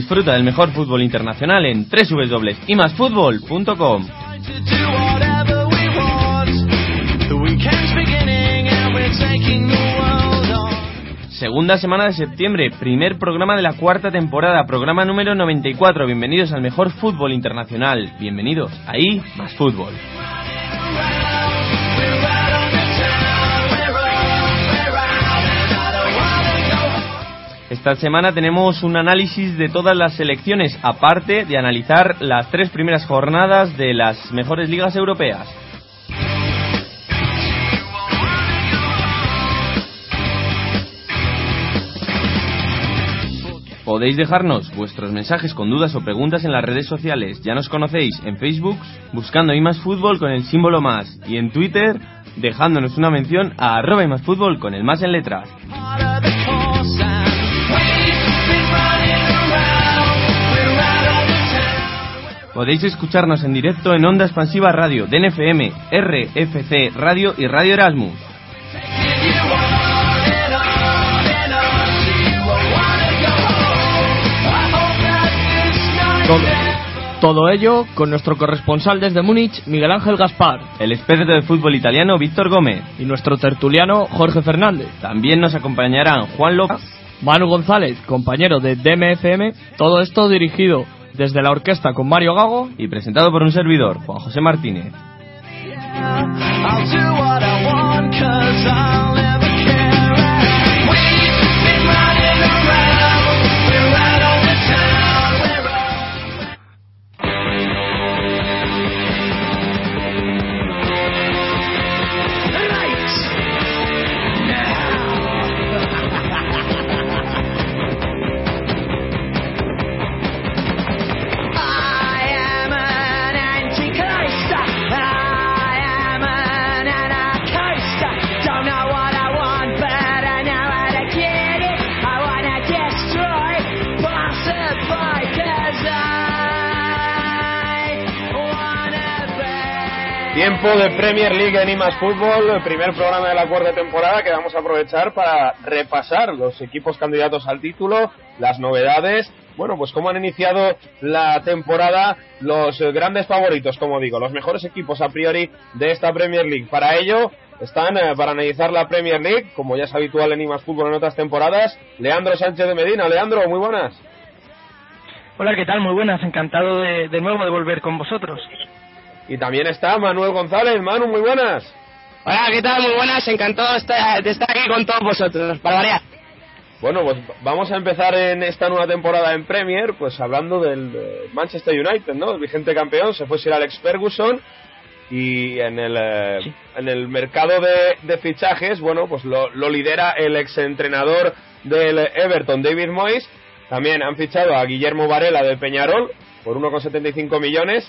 Disfruta del mejor fútbol internacional en www.imasfutbol.com. Segunda semana de septiembre, primer programa de la cuarta temporada, programa número 94. Bienvenidos al mejor fútbol internacional. Bienvenidos, ahí más fútbol. Esta semana tenemos un análisis de todas las selecciones, aparte de analizar las tres primeras jornadas de las mejores ligas europeas. Podéis dejarnos vuestros mensajes con dudas o preguntas en las redes sociales. Ya nos conocéis en Facebook buscando imasfútbol con el símbolo más y en Twitter dejándonos una mención a arroba imasfútbol con el más en letras. Podéis escucharnos en directo en Onda Expansiva Radio, DNFM, RFC Radio y Radio Erasmus. Todo ello con nuestro corresponsal desde Múnich, Miguel Ángel Gaspar. El experto de fútbol italiano, Víctor Gómez. Y nuestro tertuliano, Jorge Fernández. También nos acompañarán Juan López. Manu González, compañero de DMFM. Todo esto dirigido desde la orquesta con Mario Gago. Y presentado por un servidor, Juan José Martínez. Premier League en IMAS Fútbol, el primer programa de la cuarta temporada que vamos a aprovechar para repasar los equipos candidatos al título, las novedades, bueno, pues cómo han iniciado la temporada los grandes favoritos, como digo, los mejores equipos a priori de esta Premier League. Para ello están eh, para analizar la Premier League, como ya es habitual en IMAS Fútbol en otras temporadas, Leandro Sánchez de Medina. Leandro, muy buenas. Hola, ¿qué tal? Muy buenas, encantado de, de nuevo de volver con vosotros. Y también está Manuel González. Manu, muy buenas. Hola, ¿qué tal? Muy buenas. Encantado de estar aquí con todos vosotros, para variar. Bueno, pues vamos a empezar en esta nueva temporada en Premier, pues hablando del Manchester United, ¿no? El vigente campeón, se fue Sir Alex Ferguson y en el, eh, en el mercado de, de, fichajes, bueno, pues lo, lo lidera el exentrenador del Everton, David Moyes. También han fichado a Guillermo Varela de Peñarol por 1,75 millones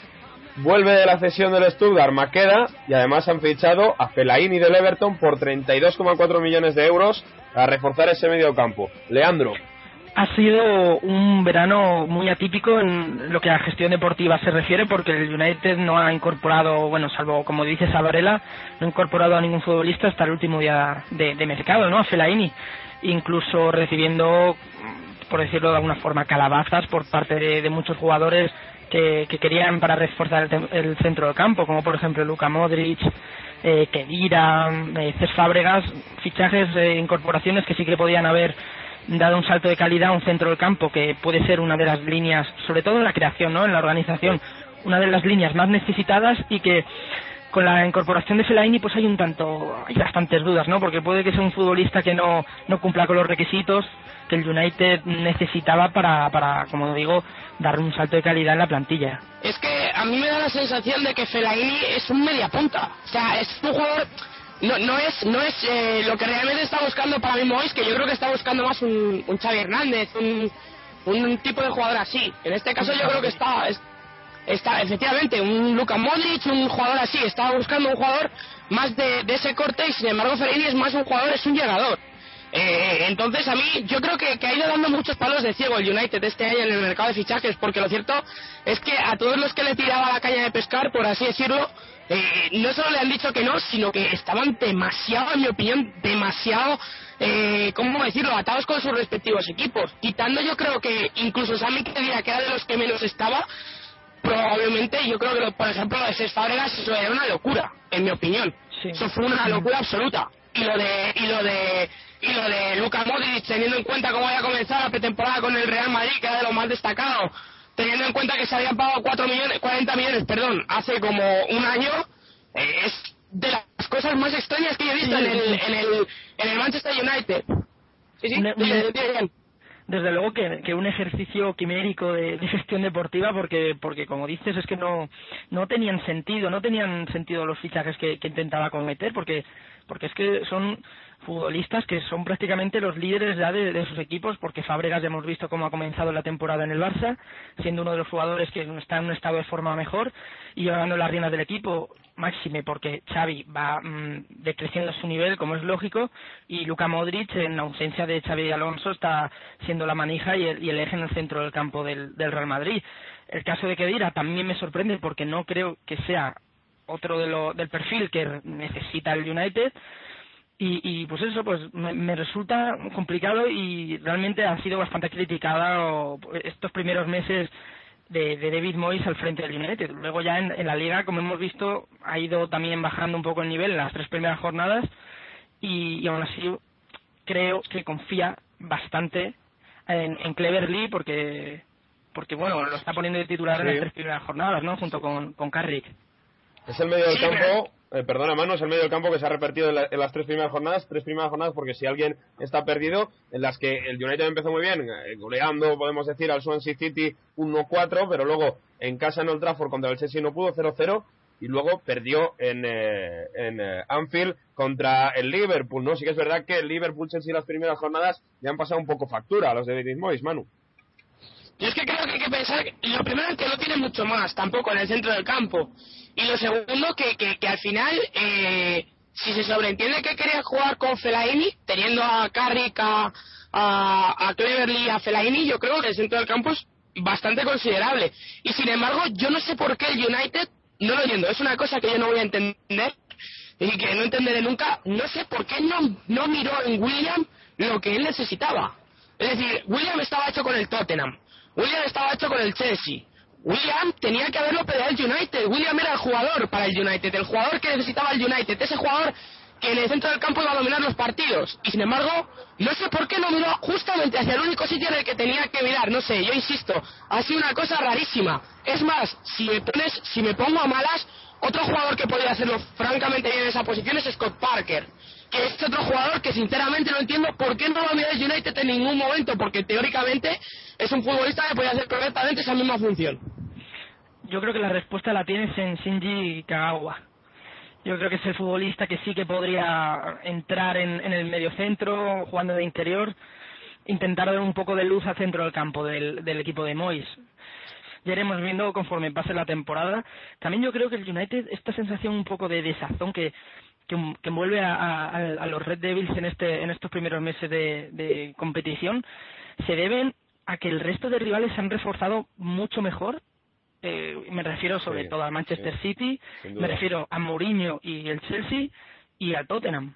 Vuelve de la cesión del Stuttgart Maqueda y además han fichado a Fellaini del Everton por 32,4 millones de euros a reforzar ese medio campo. Leandro. Ha sido un verano muy atípico en lo que a gestión deportiva se refiere porque el United no ha incorporado, bueno, salvo como dice Sabarela, no ha incorporado a ningún futbolista hasta el último día de, de mercado, ¿no? A Fellaini, incluso recibiendo, por decirlo de alguna forma, calabazas por parte de muchos jugadores que, que querían para reforzar el, el, centro del campo, como por ejemplo Luka Modric, eh, Kedira, eh, Fábregas, fichajes, incorporaciones que sí que podían haber dado un salto de calidad a un centro del campo que puede ser una de las líneas, sobre todo en la creación, ¿no? en la organización, una de las líneas más necesitadas y que con la incorporación de Fellaini pues hay un tanto hay bastantes dudas no porque puede que sea un futbolista que no no cumpla con los requisitos que el United necesitaba para para como digo dar un salto de calidad en la plantilla Es que a mí me da la sensación de que Fellaini es un media punta. O sea, es un jugador. No, no es, no es eh, lo que realmente está buscando para mí Mois, que yo creo que está buscando más un, un Xavi Hernández, un, un tipo de jugador así. En este caso yo creo que está, es- está efectivamente un Luka Modric, un jugador así. Está buscando un jugador más de, ese corte y sin embargo Fellaini es más un jugador, es un llegador. Eh, entonces a mí yo creo que, ha ido dando muchos palos de ciego el United este año en el mercado de fichajes porque lo cierto es que a todos los que le tiraba la caña de pescar por así decirlo eh, no solo le han dicho que no sino que estaban demasiado en mi opinión demasiado eh, ¿cómo decirlo? atados con sus respectivos equipos quitando yo creo que incluso Sammy que era de los que menos estaba probablemente yo creo que lo- por ejemplo lo de Cesc Fábregas eso era una locura en mi opinión. Sí. eso fue una locura absoluta. Y lo de y lo de y lo de Luka Modric teniendo en cuenta cómo había comenzado la pretemporada con el Real Madrid que era de lo más destacado teniendo en cuenta que se habían pagado 4 millones 40 millones perdón hace como un año eh, es de las cosas más extrañas que yo he visto en el en el en el Manchester United. Sí sí Jan. Desde luego que, un ejercicio quimérico de, gestión deportiva porque porque como dices es que no no tenían sentido no tenían sentido los fichajes que, intentaba cometer porque porque es que son futbolistas que son prácticamente los líderes ya de, de sus equipos porque Fábregas ya hemos visto cómo ha comenzado la temporada en el Barça siendo uno de los jugadores que está en un estado de forma mejor y llevando las riendas del equipo máxime porque Xavi va mm, decreciendo su nivel como es lógico y Luka Modric en ausencia de Xavi Alonso está siendo la manija y el, y el eje en el centro del campo del, Real Madrid. El caso de Kedira también me sorprende porque no creo que sea otro de lo, del perfil que necesita el United. Y, y pues eso pues me, me resulta complicado y realmente ha sido bastante criticada o, estos primeros meses de, de David Moyes al frente del United. Luego ya en, en la liga, como hemos visto, ha ido también bajando un poco el nivel en las tres primeras jornadas y, y aún así creo que confía bastante en, en Cleverly porque porque bueno lo está poniendo de titular en las tres primeras jornadas, ¿no? Junto con, con Carrick. Es el medio del Sí, campo, eh, perdona Manu, es el medio del campo que se ha repetido en, la- en las tres primeras jornadas, tres primeras jornadas porque si alguien está perdido, en las que el United empezó muy bien, eh, goleando, podemos decir, al Swansea City 1-4, pero luego en casa en Old Trafford contra el Chelsea no pudo 0-0 y luego perdió en, eh, en eh, Anfield contra el Liverpool, ¿no? Sí que es verdad que el Liverpool Chelsea las primeras jornadas ya han pasado un poco factura a los de David Moyes, Manu. Yo es que creo que hay que pensar, lo primero es que no tiene mucho más tampoco en el centro del campo. Y lo segundo, que, que, que al final, eh, si se sobreentiende que quería jugar con Fellaini, teniendo a Carrick, a, a, a Cleverly, a Fellaini, yo creo que el centro del campo es bastante considerable. Y sin embargo, yo no sé por qué el United, no lo entiendo, es una cosa que yo no voy a entender y que no entenderé nunca, no sé por qué no, no miró en William lo que él necesitaba. Es decir, William estaba hecho con el Tottenham, William estaba hecho con el Chelsea. William tenía que haberlo pedido al United. William era el jugador para el United, el jugador que necesitaba el United, ese jugador que en el centro del campo iba a dominar los partidos. Y sin embargo, no sé por qué no miró justamente hacia el único sitio en el que tenía que mirar. No sé, yo insisto, ha sido una cosa rarísima. Es más, si me pones, si me pongo a malas, otro jugador que podría hacerlo francamente bien en esa posición es Scott Parker. Que es otro jugador que sinceramente no entiendo por qué no lo mira United en ningún momento, porque teóricamente es un futbolista que puede hacer perfectamente esa misma función. Yo creo que la respuesta la tienes en Shinji Kagawa. Yo creo que es el futbolista que sí que podría entrar en, en el mediocentro, jugando de interior, intentar dar un poco de luz al centro del campo del, del equipo de Moyes. Ya iremos viendo conforme pase la temporada. También yo creo que el United, esta sensación un poco de desazón que, que, que envuelve a, a- a los Red Devils en, este, en estos primeros meses de, de competición, se deben a que el resto de rivales se han reforzado mucho mejor. Eh, me refiero sobre Sí, todo al Manchester sí, City, me refiero a Mourinho y el Chelsea y al Tottenham.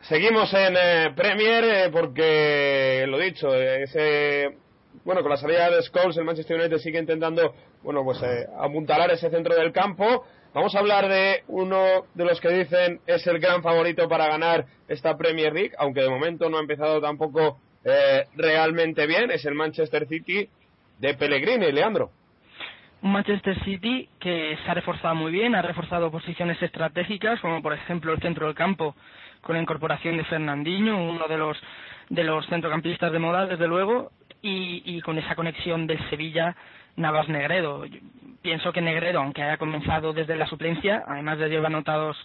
Seguimos en eh, Premier eh, porque, lo dicho, ese, bueno, con la salida de Scholes el Manchester United sigue intentando, bueno, pues eh, apuntalar ese centro del campo. Vamos a hablar de uno de los que dicen es el gran favorito para ganar esta Premier League, aunque de momento no ha empezado tampoco eh, realmente bien, es el Manchester City de Pellegrini, Leandro. un Manchester City que se ha reforzado muy bien, ha reforzado posiciones estratégicas, como por ejemplo el centro del campo, con la incorporación de Fernandinho, uno de los de los centrocampistas de moda, desde luego, y, y con esa conexión del Sevilla Navas Negredo. pienso que Negredo, aunque haya comenzado desde la suplencia, además de llevar anotados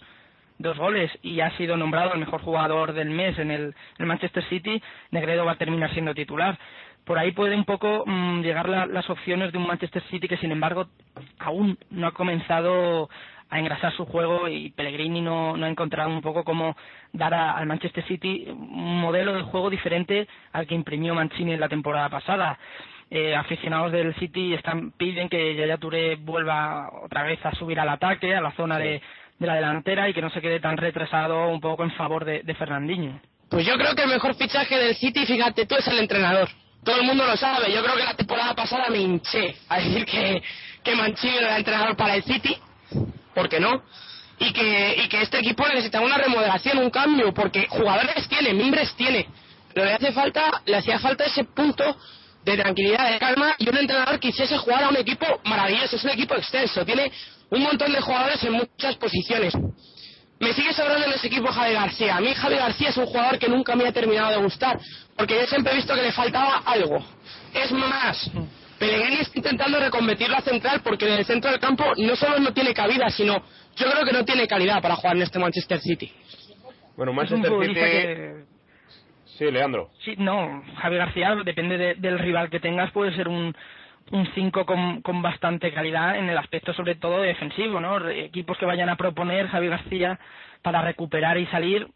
dos goles y ha sido nombrado el mejor jugador del mes en el, Manchester City, Negredo va a terminar siendo titular por ahí puede un poco mm, llegar las opciones de un Manchester City que sin embargo aún no ha comenzado a engrasar su juego y Pellegrini no, ha encontrado un poco cómo dar al Manchester City un modelo de juego diferente al que imprimió Mancini en la temporada pasada. Eh, aficionados del City están piden que Yaya Touré vuelva otra vez a subir al ataque, a la zona de, la delantera y que no se quede tan retrasado un poco en favor de, Fernandinho. Pues yo creo que el mejor fichaje del City, fíjate tú, es el entrenador todo el mundo lo sabe. Yo creo que la temporada pasada me hinché a decir que, que Mancini era entrenador para el City, ¿por qué no? Y que, y que este equipo necesitaba una remodelación, un cambio, porque jugadores tiene, mimbres tiene. Pero le hace falta, le hacía falta ese punto de tranquilidad, de calma y un entrenador que hiciese jugar a un equipo maravilloso, es un equipo extenso, tiene un montón de jugadores en muchas posiciones. Me sigue sobrando en ese equipo Javi García. A mí Javi García es un jugador que nunca me ha terminado de gustar, porque yo siempre he visto que le faltaba algo. Es más, Pellegrini está intentando reconvertir la central porque en el centro del campo no solo no tiene cabida, sino yo creo que no tiene calidad para jugar en este Manchester City. Bueno, Manchester City... Sí, Leandro. Sí, no, Javi García, depende del rival que tengas, puede ser un, un 5 con, con bastante calidad en el aspecto sobre todo defensivo, ¿no? Equipos que vayan a proponer Javi García para recuperar y salir,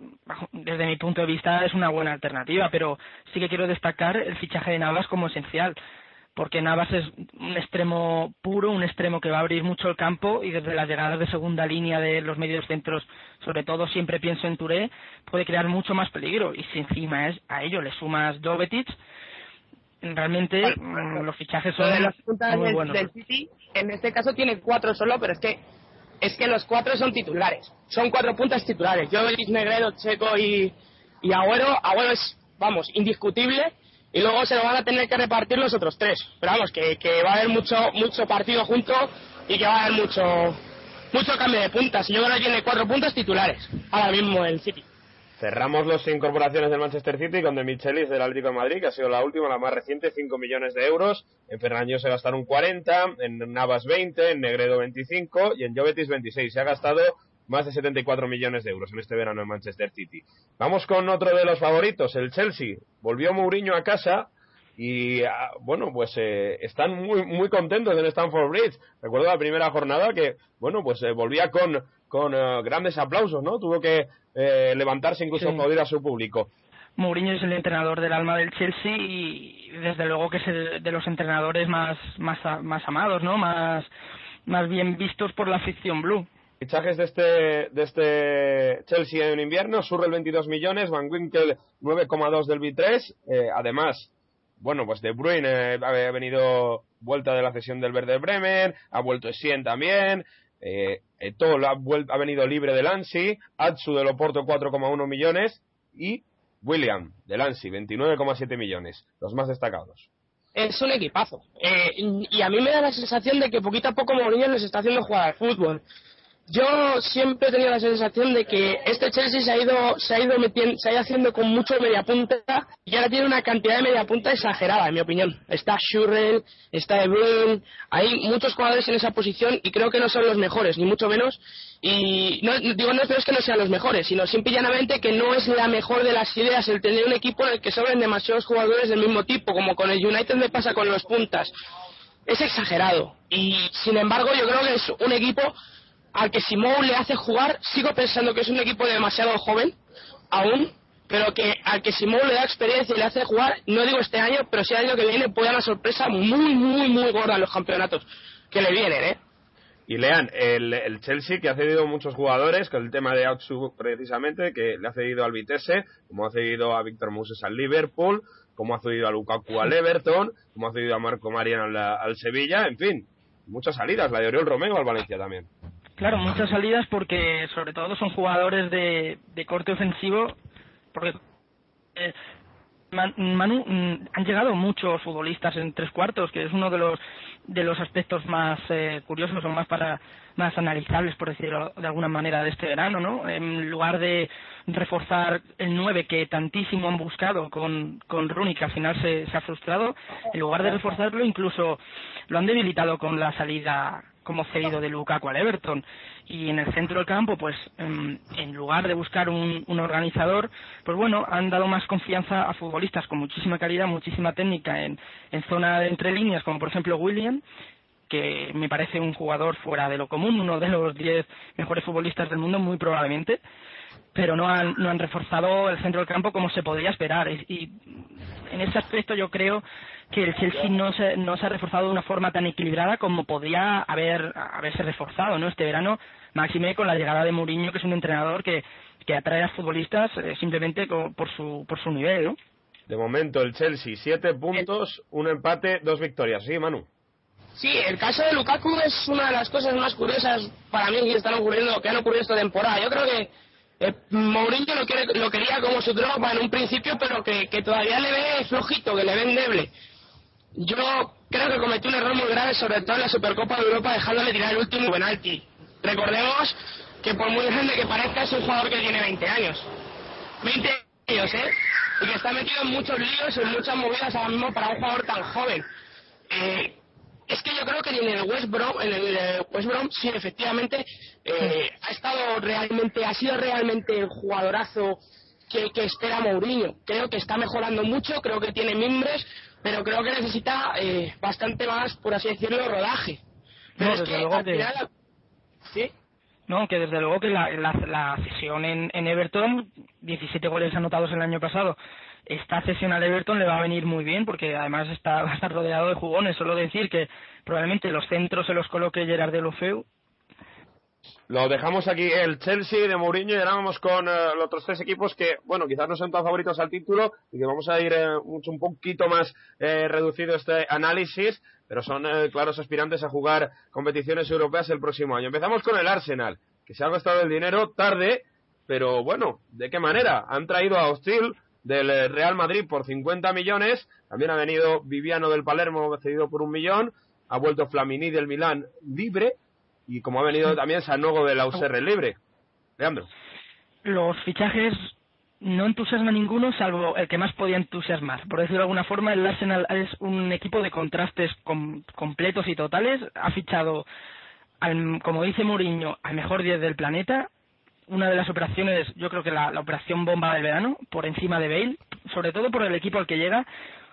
desde mi punto de vista es una buena alternativa, pero sí que quiero destacar el fichaje de Navas como esencial, porque Navas es un extremo puro, un extremo que va a abrir mucho el campo y desde las llegadas de segunda línea de los medios centros, sobre todo siempre pienso en Touré, puede crear mucho más peligro. Y si encima es a ello le sumas Jovetic, realmente mm, los fichajes son de las puntas muy buenos. del City en este caso tiene cuatro solo pero es que es que los cuatro son titulares. Son cuatro puntas titulares. Yo Negredo Checo y y Agüero. Agüero es vamos indiscutible y luego se lo van a tener que repartir los otros tres pero vamos que, que va a haber mucho mucho partido junto y que va a haber mucho mucho cambio de puntas y yo creo tiene cuatro puntas titulares ahora mismo el City Cerramos las incorporaciones del Manchester City con De Michelis del Atlético de Madrid, que ha sido la última, la más reciente, 5 millones de euros. En Ferraño se gastaron 40, en Navas 20, en Negredo 25 y en Jovetis 26. Se ha gastado más de 74 millones de euros en este verano en Manchester City. Vamos con otro de los favoritos, el Chelsea. Volvió Mourinho a casa y ah, bueno pues eh, están muy muy contentos en Stamford Bridge recuerdo la primera jornada que bueno pues eh, volvía con con eh, grandes aplausos no tuvo que levantarse incluso sí. a su público Mourinho es el entrenador del alma del Chelsea y desde luego que es de los entrenadores más más más amados no más más bien vistos por la afición blue Fichajes de este, de este Chelsea en invierno, Surrell 22 millones, Van Winkel 9,2 del B3, eh, además bueno, pues De Bruyne eh, ha venido vuelta de la cesión del Verde Bremen, ha vuelto Essien también, eh, ha, venido libre de Lancy, Atsu del Oporto 4,1 millones y William de Lancy 29,7 millones, los más destacados. Es un equipazo. Eh, y a mí me da la sensación de que poquito a poco Mourinho les está haciendo jugar al fútbol yo siempre he tenido la sensación de que este Chelsea se ha ido se ha ido metiendo, se ha ido haciendo con mucho media punta y ahora tiene una cantidad de media punta exagerada en mi opinión. Está Schurrell está De hay muchos jugadores en esa posición y creo que no son los mejores ni mucho menos. Y no digo no es que no sean los mejores sino simple y que no es la mejor de las ideas el tener un equipo en el que sobren demasiados jugadores del mismo tipo como con el United me pasa con los puntas. Es exagerado y sin embargo yo creo que es un equipo al que Simón le hace jugar, sigo pensando que es un equipo demasiado joven, aún, pero que al que Simón le da experiencia y le hace jugar, no digo este año, pero si el año que viene puede dar una sorpresa muy, muy, muy gorda en los campeonatos que le vienen, ¿eh? Y lean, el, el, Chelsea que ha cedido muchos jugadores, con el tema de Outsu precisamente, que le ha cedido al Vitesse, como ha cedido a Víctor Moses al Liverpool, como ha cedido a Lukaku al Everton, como ha cedido a Marco Mariano al, al Sevilla, en fin, muchas salidas, la de Oriol Romeo al Valencia también. Claro, muchas salidas porque sobre todo son jugadores de, de corte ofensivo, porque eh, Manu, mm, han llegado muchos futbolistas en tres cuartos, que es uno de los de los aspectos más eh, curiosos o más para más analizables por decirlo de alguna manera de este verano no en lugar de reforzar el 9 que tantísimo han buscado con con Rooney que al final se, se ha frustrado en lugar de reforzarlo incluso lo han debilitado con la salida como cedido de Lukaku al Everton. Y en el centro del campo pues en, en lugar de buscar un, un, organizador pues bueno han dado más confianza a futbolistas con muchísima calidad muchísima técnica en, en zona de entre líneas como por ejemplo William que me parece un jugador fuera de lo común uno de los 10 mejores futbolistas del mundo muy probablemente pero no han, no han reforzado el centro del campo como se podría esperar. Y, y en ese aspecto yo creo que el Chelsea no se, no se ha reforzado de una forma tan equilibrada como podría haber, haberse reforzado ¿no? este verano, máxime con la llegada de Mourinho, que es un entrenador que, que atrae a futbolistas eh, simplemente por su, por su nivel. ¿no? De momento el Chelsea, siete puntos, un empate, dos victorias. Sí, Manu. Sí, el caso de Lukaku es una de las cosas más curiosas para mí que están ocurriendo, que han ocurrido esta temporada. Yo creo que eh, Mourinho lo, quiere, lo, quería como su tropa en un principio, pero que, todavía le ve flojito, que le ve endeble. Yo creo que cometió un error muy grave, sobre todo en la Supercopa de Europa, dejándole tirar el último penalti. Recordemos que por muy grande que parezca, es un jugador que tiene 20 años. 20 años, ¿eh? Y que está metido en muchos líos, en muchas movidas ahora mismo para un jugador tan joven. Eh, es que yo creo que en el West Brom, en el West Brom sí efectivamente eh, ha estado realmente, ha sido realmente el jugadorazo que, que, espera Mourinho. Creo que está mejorando mucho, creo que tiene mimbres, pero creo que necesita eh, bastante más, por así decirlo, rodaje. Pero no, es que luego al que... final, ¿sí? No, que desde luego que la, la, la cesión en, en Everton, 17 goles anotados el año pasado, esta cesión al Everton le va a venir muy bien porque además está, rodeado de jugones. Solo decir que probablemente los centros se los coloque Gerard de Lofeu. Lo dejamos aquí el Chelsea de Mourinho y ahora vamos con uh, los otros tres equipos que, bueno, quizás no son tan favoritos al título y que vamos a ir eh, mucho, un poquito más eh, reducido este análisis, pero son eh, claros aspirantes a jugar competiciones europeas el próximo año. Empezamos con el Arsenal, que se ha gastado el dinero tarde, pero bueno, ¿de qué manera? Han traído a Hostil, del Real Madrid por 50 millones, también ha venido Viviano del Palermo cedido por un millón, ha vuelto Flamini del Milán libre y como ha venido también Sanogo del Auxerre libre. Leandro. Los fichajes no entusiasma ninguno salvo el que más podía entusiasmar. Por decirlo de alguna forma, el Arsenal es un equipo de contrastes com completos y totales. Ha fichado, al, como dice Mourinho, al mejor 10 del planeta, una de las operaciones, yo creo que la, operación bomba del verano, por encima de Bale, sobre todo por el equipo al que llega,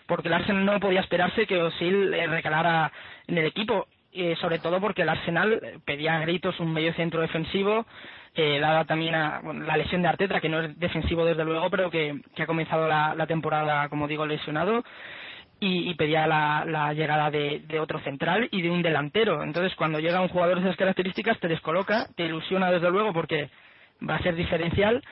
porque el Arsenal no podía esperarse que Osil eh, recalara en el equipo, eh, sobre todo porque el Arsenal pedía a gritos un medio centro defensivo, eh, dada también a bueno, la lesión de Arteta, que no es defensivo desde luego, pero que, ha comenzado la, temporada, como digo, lesionado. Y, pedía la, la llegada de, otro central y de un delantero. Entonces, cuando llega un jugador de esas características, te descoloca, te ilusiona desde luego porque va a ser diferencial,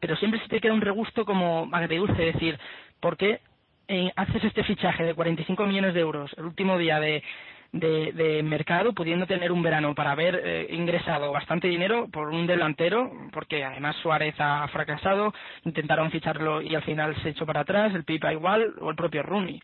pero siempre se te queda un regusto como agridulce, decir, ¿por qué eh, haces este fichaje de 45 millones de euros el último día de, de, de mercado, pudiendo tener un verano para haber eh, ingresado bastante dinero por un delantero, porque además Suárez ha fracasado, intentaron ficharlo y al final se echó para atrás, el Pipa igual, o el propio Rooney.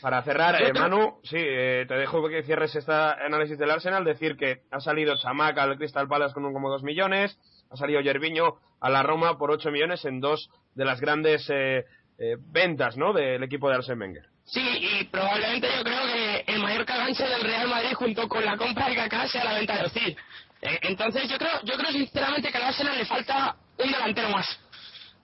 Para cerrar, eh, Manu, sí, eh, te dejo que cierres este análisis del Arsenal, decir que ha salido Chamac al Crystal Palace con 1,2 millones, ha salido Yerviño a la Roma por 8 millones en dos de las grandes eh, eh, ventas ¿no? del equipo de Arsene Wenger. Sí, y probablemente yo creo que el mayor caganche del Real Madrid junto con la compra de Kaká sea la venta de Ozil. Eh, entonces yo creo, yo creo sinceramente que al Arsenal le falta un delantero más.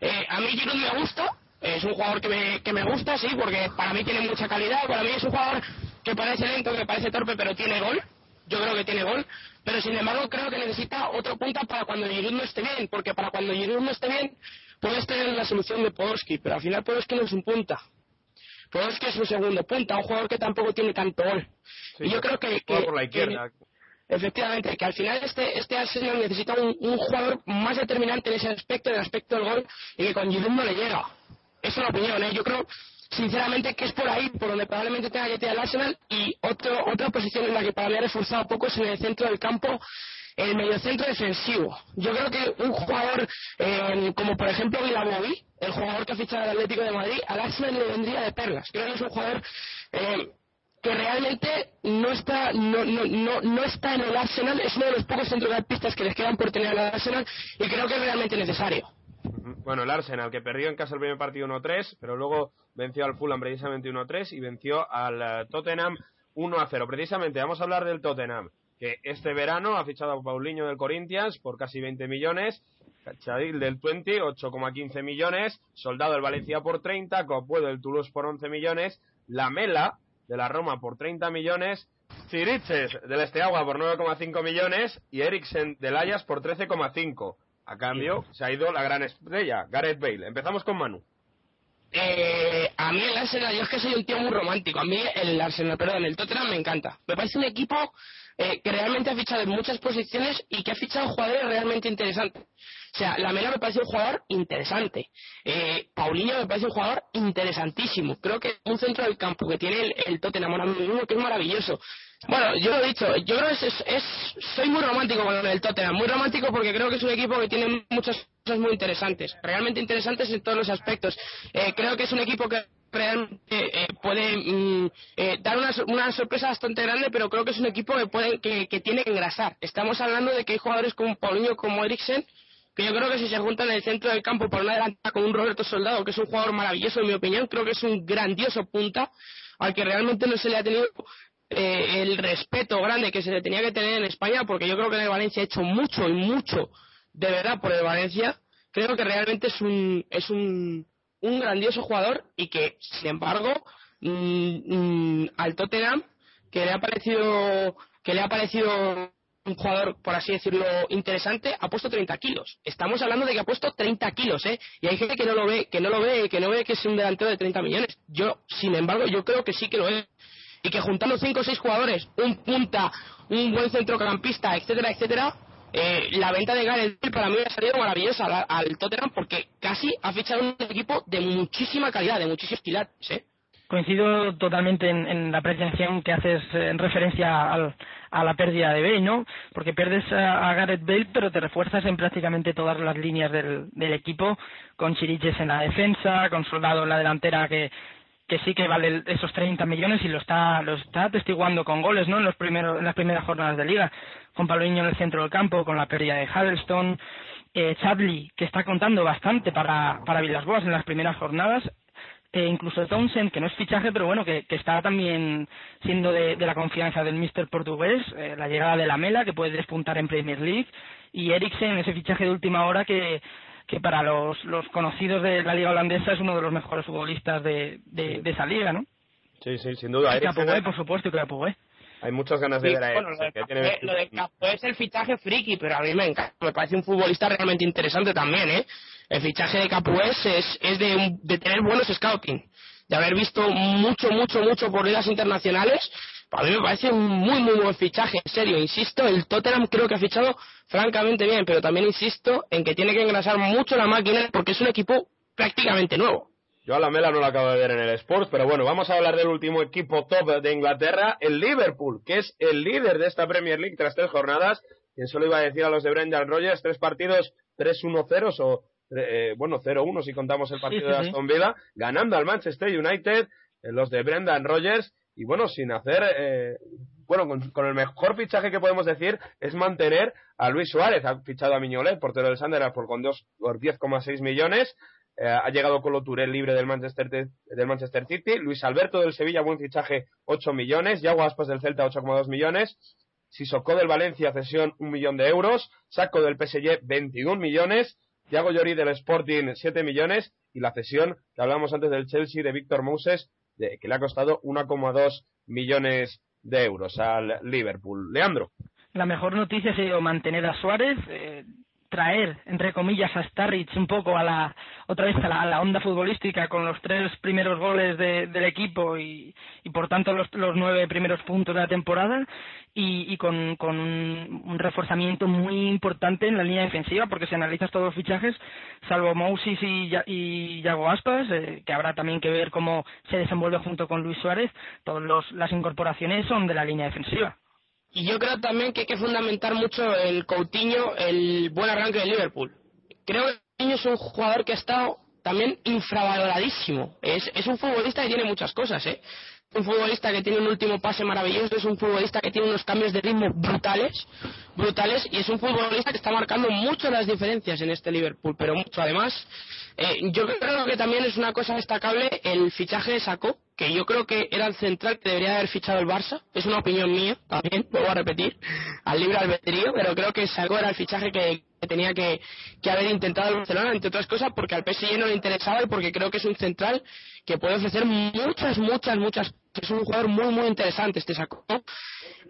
Eh, a mí Giroud me gusta, es un jugador que me, que me gusta, sí, porque para mí tiene mucha calidad, para mí es un jugador que parece lento, que parece torpe, pero tiene gol. Yo creo que tiene gol, pero sin embargo creo que necesita otro punta para cuando Giroud no esté bien, porque para cuando Giroud no esté bien puedes tener la solución de Podolski, pero al final Podolski no es un punta. Podolski es un segundo punta, un jugador que tampoco tiene tanto gol. Sí, y yo creo que, que, por la izquierda. que efectivamente, que al final este, este Arsenal necesita un, un, jugador más determinante en ese aspecto, en el aspecto del gol, y que con Giroud no le llega. Es una opinión, ¿eh? Yo creo, sinceramente, que es por ahí por donde probablemente tenga que tirar el Arsenal, y otro, otra posición en la que para mí ha reforzado poco es en el centro del campo, el mediocentro defensivo. Yo creo que un jugador eh, como por ejemplo Vilabovi, el jugador que ha fichado el Atlético de Madrid, al Arsenal le vendría de perlas. Creo que es un jugador eh, que realmente no está no, no, no, no está en el Arsenal, es uno de los pocos centrocampistas que les quedan por tener al Arsenal y creo que es realmente necesario. Bueno, el Arsenal, que perdió en casa el primer partido 1-3, pero luego venció al Fulham precisamente 1-3 y venció al eh, Tottenham 1-0. Precisamente vamos a hablar del Tottenham, que este verano ha fichado a Paulinho del Corinthians por casi 20 millones, Cachadil del 20, 8,15 millones, Soldado del Valencia por 30, Copuedo del Toulouse por 11 millones, Lamela de la Roma por 30 millones, Chiriches del Esteagua por 9,5 millones y Eriksen del Ajax por 13,5. A cambio, se ha ido la gran estrella, Gareth Bale. Empezamos con Manu. Eh, a mí el Arsenal, yo es que soy un tío muy romántico. A mí el Arsenal, perdón, el Tottenham me encanta. Me parece un equipo eh, que realmente ha fichado en muchas posiciones y que ha fichado jugadores realmente interesantes. O sea, la Mela me parece un jugador interesante. Eh, Paulinho me parece un jugador interesantísimo. Creo que un centro del campo que tiene el, el Tottenham ahora mismo que es maravilloso. Bueno, yo lo he dicho, yo creo que es, soy muy romántico con el Tottenham, muy romántico porque creo que es un equipo que tiene muchas cosas muy interesantes, realmente interesantes en todos los aspectos. Eh, creo que es un equipo que realmente eh, puede mm, eh, dar una, sorpresa bastante grande, pero creo que es un equipo que, puede, que, que tiene que engrasar. Estamos hablando de que hay jugadores como Paulinho, como Eriksen, que yo creo que si se juntan en el centro del campo por una delantera con un Roberto Soldado, que es un jugador maravilloso en mi opinión, creo que es un grandioso punta al que realmente no se le ha tenido eh, el respeto grande que se le tenía que tener en España, porque yo creo que el Valencia ha hecho mucho y mucho de verdad por el Valencia. Creo que realmente es un, es un, un grandioso jugador y que, sin embargo, mmm, mmm, al Tottenham, que le ha parecido, que le ha parecido un jugador, por así decirlo, interesante, ha puesto 30 kilos. Estamos hablando de que ha puesto 30 kilos, ¿eh? Y hay gente que no lo ve, que no lo ve, que no ve que es un delantero de 30 millones. Yo, sin embargo, yo creo que sí que lo es y que juntando cinco o seis jugadores, un punta, un buen centrocampista, etcétera, etcétera, eh, la venta de Gareth Bale para mí ha salido maravillosa al, al, Tottenham porque casi ha fichado un equipo de muchísima calidad, de muchísimos quilates, ¿eh? Coincido totalmente en, la apreciación que haces en referencia al, a la pérdida de Bale, ¿no? Porque pierdes a, a, Gareth Bale, pero te refuerzas en prácticamente todas las líneas del, del equipo, con Chiriches en la defensa, con Soldado en la delantera que, que sí que vale esos 30 millones y lo está lo está atestiguando con goles no en los primeros en las primeras jornadas de liga. Con Paulinho en el centro del campo con la pérdida de Huddleston eh, Chadley que está contando bastante para para Villas-Boas en las primeras jornadas. Eh, incluso Townsend que no es fichaje pero bueno que, que está también siendo de, de, la confianza del Mister portugués eh, la llegada de la Mela que puede despuntar en Premier League. Y Eriksen ese fichaje de última hora que que para los, los conocidos de la liga holandesa es uno de los mejores futbolistas de, de, de esa liga, ¿no? Sí, sí, sin duda. Y Capoue, por supuesto, que Capoue. Hay muchas ganas de sí, ver a él. Bueno, lo, de lo de es el fichaje friki, pero a mí me encanta. Me parece un futbolista realmente interesante también, ¿eh? El fichaje de Capoue es, es de, de tener buenos scouting, de haber visto mucho, mucho, mucho por ligas internacionales a mí me parece un muy, muy buen fichaje, en serio, insisto, el Tottenham creo que ha fichado francamente bien, pero también insisto en que tiene que engrasar mucho la máquina porque es un equipo prácticamente nuevo. Yo a la Mela no la acabo de ver en el Sports, pero bueno, vamos a hablar del último equipo top de Inglaterra, el Liverpool, que es el líder de esta Premier League tras tres jornadas. Quien solo iba a decir a los de Brendan Rodgers, tres partidos, 3-1-0 o, eh, bueno, 0-1 si contamos el partido de Aston Villa, ganando al Manchester United, eh, los de Brendan Rodgers, y bueno, sin hacer, eh, bueno, con, con, el mejor fichaje que podemos decir es mantener a Luis Suárez, ha fichado a Miñolet, portero del Sunderland, por con dos, por 10,6 millones, eh, ha llegado Colo Touré libre del Manchester, del Manchester City, Luis Alberto del Sevilla, buen fichaje, 8 millones, Yago Aspas del Celta, 8,2 millones, Sissoko del Valencia, cesión 1 millón de euros, Saco del PSG, 21 millones, Thiago Llori del Sporting, 7 millones, y la cesión que hablamos antes del Chelsea de Víctor Moses, de, que le ha costado 1,2 millones de euros al Liverpool. Leandro. La mejor noticia ha sido mantener a Suárez, eh, traer, entre comillas, a Starrich un poco a la, otra vez a la, onda futbolística con los tres primeros goles de, del equipo y, por tanto los, los, nueve primeros puntos de la temporada y, y con, con un, un, reforzamiento muy importante en la línea defensiva porque si analizas todos los fichajes, salvo Mousis y, y Yago Aspas, eh, que habrá también que ver cómo se desenvuelve junto con Luis Suárez, todas las incorporaciones son de la línea defensiva. Y yo creo también que hay que fundamentar mucho el Coutinho, el buen arranque de Liverpool. Creo que Coutinho es un jugador que ha estado también infravaloradísimo. Es, es un futbolista que tiene muchas cosas, ¿eh? un futbolista que tiene un último pase maravilloso, es un futbolista que tiene unos cambios de ritmo brutales, brutales, y es un futbolista que está marcando mucho las diferencias en este Liverpool, pero mucho además. Eh, yo creo que también es una cosa destacable el fichaje de Sacó, que yo creo que era el central que debería haber fichado el Barça, es una opinión mía, también, vuelvo a repetir, al libre albedrío, pero creo que Sacó era el fichaje que, tenía que, que, haber intentado el Barcelona, entre otras cosas porque al PSG no le interesaba y porque creo que es un central que puede ofrecer muchas, muchas, muchas. Es un jugador muy, muy interesante este saco.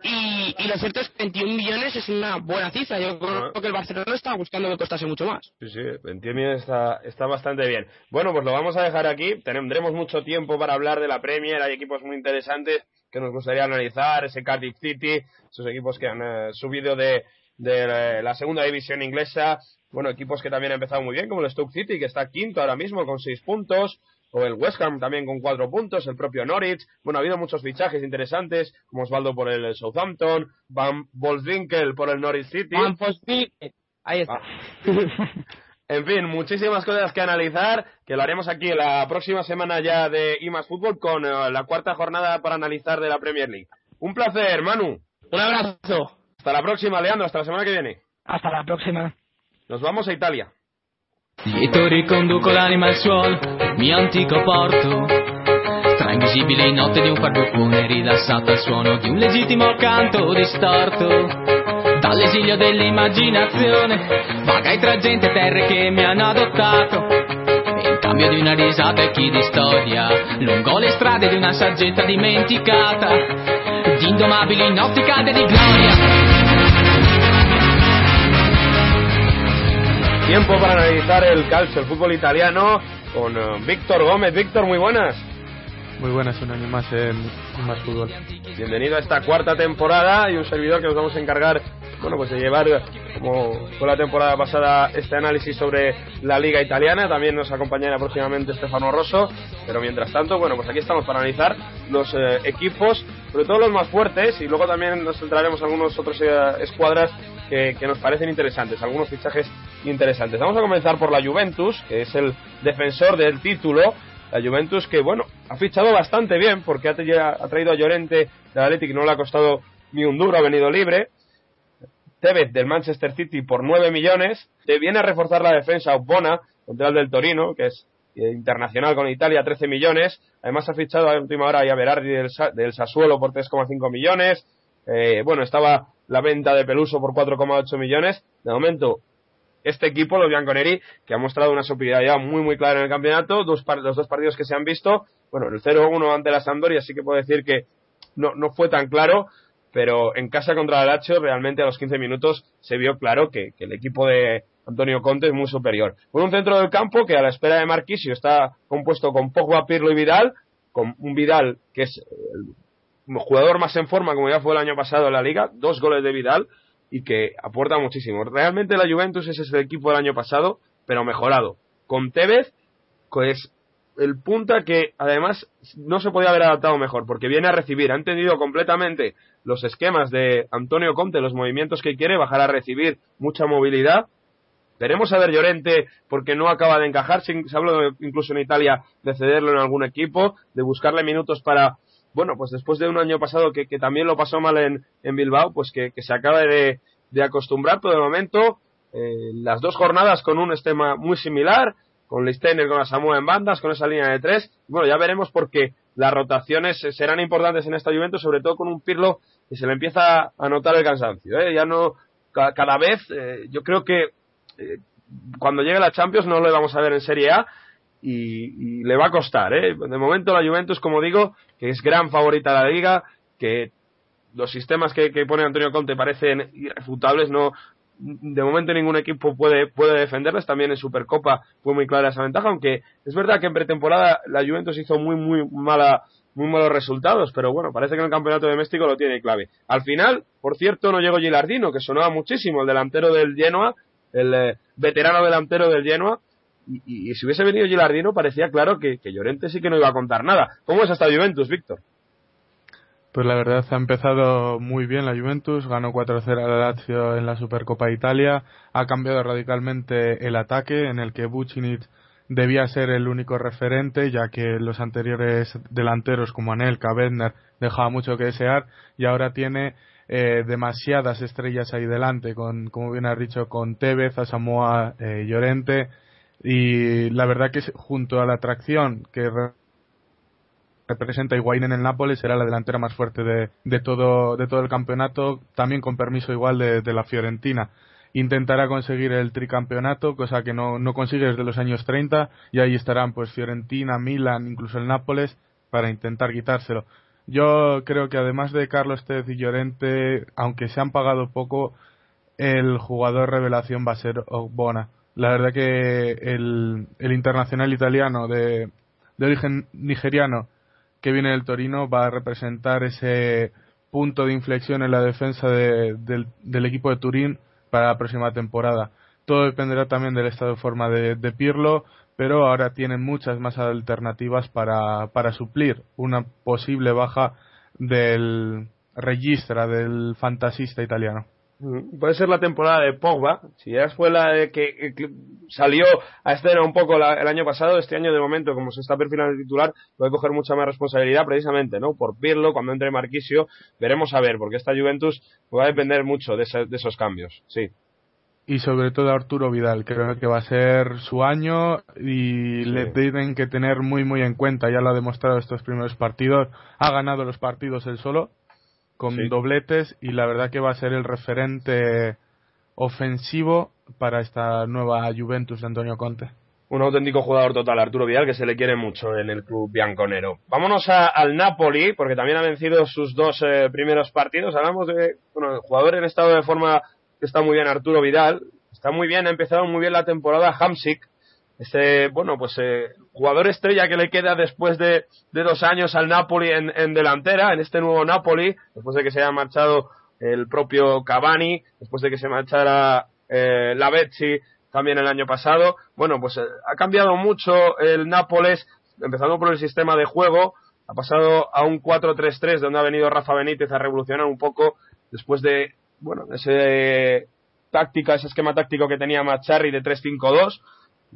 Y, y, lo cierto es que 21 millones es una buena cifra. Yo creo que el Barcelona estaba buscando que costase mucho más. Sí, sí, 21 millones está, está bastante bien. Bueno, pues lo vamos a dejar aquí. Tendremos mucho tiempo para hablar de la Premier. Hay equipos muy interesantes que nos gustaría analizar. Ese Cardiff City, esos equipos que han eh, subido de, de la segunda división inglesa. Bueno, equipos que también han empezado muy bien, como el Stoke City, que está quinto ahora mismo con seis puntos o el West Ham también con cuatro puntos, el propio Norwich. Bueno, ha habido muchos fichajes interesantes, como Osvaldo por el Southampton, Van Bolswinkel por el Norwich City. Van Ahí está. Ah. en fin, muchísimas cosas que analizar, que lo haremos aquí la próxima semana ya de IMAS Fútbol con eh, la cuarta jornada para analizar de la Premier League. Un placer, Manu. Un abrazo. Hasta la próxima, Leandro, hasta la semana que viene. Hasta la próxima. Nos vamos a Italia. Lieto riconduco l'anima al suolo, mio antico porto. Tra invisibile in notte di un farbucone rilassato al suono di un legittimo canto distorto. Dall'esilio dell'immaginazione, vagai tra gente e terre che mi hanno adottato. In cambio di una risata e chi di storia, lungo le strade di una saggezza dimenticata, di indomabili notti calde di gloria. Tiempo para analizar el calcio, el fútbol italiano, con uh, Víctor Gómez. Víctor, muy buenas. Muy buenas, un año más en Más Fútbol. Bienvenido a esta cuarta temporada y un servidor que nos vamos a encargar, bueno, pues de llevar, como fue la temporada pasada, este análisis sobre la Liga Italiana. También nos acompañará próximamente Stefano Rosso. Pero mientras tanto, bueno, pues aquí estamos para analizar los eh, equipos, sobre todo los más fuertes, y luego también nos centraremos en algunos otros eh, escuadras que, que, nos parecen interesantes, algunos fichajes interesantes. Vamos a comenzar por la Juventus, que es el defensor del título. La Juventus que, bueno, ha fichado bastante bien porque ha, traído a Llorente del Athletic, no le ha costado ni un duro, ha venido libre. Tevez del Manchester City por 9 millones. Te viene a reforzar la defensa Obbona, el del Torino, que es eh, internacional con Italia, 13 millones. Además ha fichado a última hora a Berardi del, del Sassuolo por 3,5 millones. Eh, bueno, estaba la venta de Peluso por 4,8 millones. De momento, este equipo, los Bianconeri, que ha mostrado una superioridad muy, muy clara en el campeonato, dos los dos partidos que se han visto, bueno, el 0-1 ante la Sampdoria sí que puedo decir que no, no fue tan claro, pero en casa contra el Lazio realmente a los 15 minutos se vio claro que, el equipo de Antonio Conte es muy superior. Con un centro del campo que a la espera de Marquisio está compuesto con Pogba, Pirlo y Vidal, con un Vidal que es el jugador más en forma como ya fue el año pasado en la liga, dos goles de Vidal, y que aporta muchísimo. Realmente la Juventus es el equipo del año pasado, pero mejorado. Con Tevez, pues el punta que además no se podía haber adaptado mejor, porque viene a recibir, ha entendido completamente los esquemas de Antonio Conte, los movimientos que quiere, bajar a recibir mucha movilidad. Veremos a ver Llorente porque no acaba de encajar, se habló incluso en Italia de cederlo en algún equipo, de buscarle minutos para bueno, pues después de un año pasado que, también lo pasó mal en, en Bilbao, pues que, se acaba de, de, acostumbrar, pero de momento eh, las dos jornadas con un esquema muy similar, con Listener, con la Samoa en bandas, con esa línea de tres. Bueno, ya veremos porque las rotaciones serán importantes en esta Juventus, sobre todo con un Pirlo que se le empieza a notar el cansancio. ¿eh? Ya no, cada vez, eh, yo creo que eh, cuando llegue la Champions no lo vamos a ver en Serie A y, le va a costar. ¿eh? De momento la Juventus, como digo, que es gran favorita de la liga, que los sistemas que, pone Antonio Conte parecen irrefutables, no de momento ningún equipo puede, puede defenderles, también en Supercopa fue muy clara esa ventaja, aunque es verdad que en pretemporada la Juventus hizo muy muy mala muy malos resultados, pero bueno, parece que en el campeonato doméstico lo tiene clave. Al final, por cierto, no llegó Gilardino, que sonaba muchísimo, el delantero del Genoa, el eh, veterano delantero del Genoa, y, si hubiese venido Gilardino parecía claro que, Llorente sí que no iba a contar nada. ¿Cómo es hasta Juventus, Víctor? Pues la verdad ha empezado muy bien la Juventus, ganó 4-0 a la Lazio en la Supercopa Italia, ha cambiado radicalmente el ataque en el que Bucinic debía ser el único referente, ya que los anteriores delanteros como Anelka, Bedner, dejaba mucho que desear y ahora tiene eh, demasiadas estrellas ahí delante, con, como bien has dicho, con Tevez, Asamoah, eh, Llorente y la verdad que junto a la atracción que representa Higuaín en el Nápoles será la delantera más fuerte de, de, todo, de todo el campeonato, también con permiso igual de, la Fiorentina intentará conseguir el tricampeonato, cosa que no, no consigue desde los años 30, y ahí estarán pues Fiorentina, Milan, incluso el Nápoles, para intentar quitárselo. Yo creo que además de Carlos Tevez y Llorente, aunque se han pagado poco, el jugador revelación va a ser Ogbona. La verdad que el, el internacional italiano de, de origen nigeriano que viene del Torino va a representar ese punto de inflexión en la defensa de, del, equipo de Turín para la próxima temporada. Todo dependerá también del estado de forma de, de Pirlo, pero ahora tienen muchas más alternativas para, para suplir una posible baja del registra del fantasista italiano. Mm, puede ser la temporada de Pogba, si ya fue la de que, salió a escena un poco el año pasado, este año de momento, como se está perfilando el titular, puede coger mucha más responsabilidad precisamente, ¿no? Por Pirlo, cuando entre Marquisio, veremos a ver, porque esta Juventus va a depender mucho de, de esos cambios, sí. Y sobre todo Arturo Vidal, creo que va a ser su año y sí. le tienen que tener muy muy en cuenta, ya lo ha demostrado estos primeros partidos, ha ganado los partidos él solo, con sí. dobletes y la verdad que va a ser el referente ofensivo para esta nueva Juventus de Antonio Conte. Un auténtico jugador total, Arturo Vidal, que se le quiere mucho en el club bianconero. Vámonos a, al Napoli, porque también ha vencido sus dos eh, primeros partidos. Hablamos de, bueno, el jugador en estado de forma que está muy bien, Arturo Vidal. Está muy bien, ha empezado muy bien la temporada Hamsik, este, bueno, pues eh, jugador estrella que le queda después de, de dos años al Napoli en, en, delantera, en este nuevo Napoli, después de que se haya marchado el propio Cavani, después de que se marchara eh, Lavezzi también el año pasado. Bueno, pues eh, ha cambiado mucho el Nápoles, empezando por el sistema de juego, ha pasado a un 4-3-3 donde ha venido Rafa Benítez a revolucionar un poco después de, bueno, ese táctica, ese esquema táctico que tenía Macharri de 3-5-2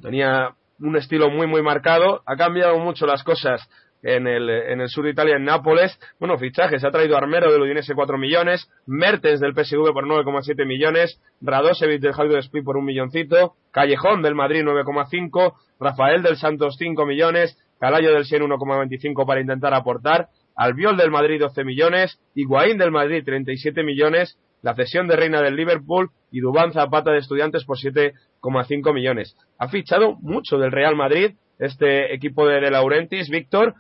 tenía un estilo muy muy marcado, ha cambiado mucho las cosas en el, en el sur de Italia, en Nápoles. Bueno, fichajes, ha traído Armero del Udinese 4 millones, Mertens del PSV por 9,7 millones, Radosevic del Javier Split por un milloncito, Callejón del Madrid 9,5, Rafael del Santos 5 millones, Calayo del Sien 1,25 para intentar aportar, Albiol del Madrid 12 millones, Higuaín del Madrid 37 millones, la cesión de Reina del Liverpool y Dubán Zapata de Estudiantes por 7,5 millones. Ha fichado mucho del Real Madrid este equipo de, de Laurentis, Víctor,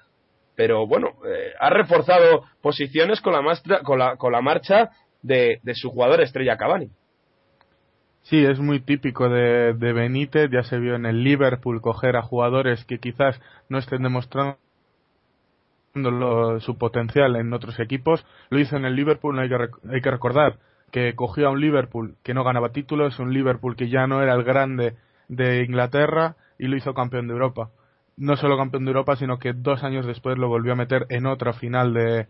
pero bueno, eh, ha reforzado posiciones con la, mastra, con la, con la marcha de, de, su jugador estrella Cavani. Sí, es muy típico de, de Benítez, ya se vio en el Liverpool coger a jugadores que quizás no estén demostrando su potencial en otros equipos. Lo hizo en el Liverpool, hay que, hay que recordar que cogió a un Liverpool que no ganaba títulos, un Liverpool que ya no era el grande de Inglaterra y lo hizo campeón de Europa. No solo campeón de Europa, sino que dos años después lo volvió a meter en otra final de,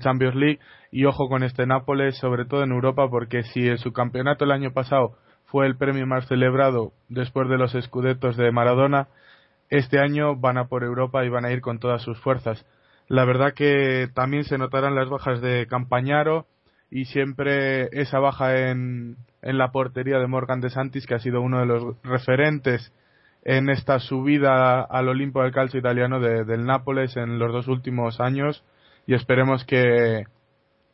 Champions League. Y ojo con este Nápoles, sobre todo en Europa, porque si el subcampeonato el año pasado fue el premio más celebrado después de los escudetos de Maradona, este año van a por Europa y van a ir con todas sus fuerzas. La verdad que también se notarán las bajas de Campañaro, y siempre esa baja en, en la portería de Morgan de Santis, que ha sido uno de los referentes en esta subida al Olimpo del calcio italiano de, del Nápoles en los dos últimos años y esperemos que,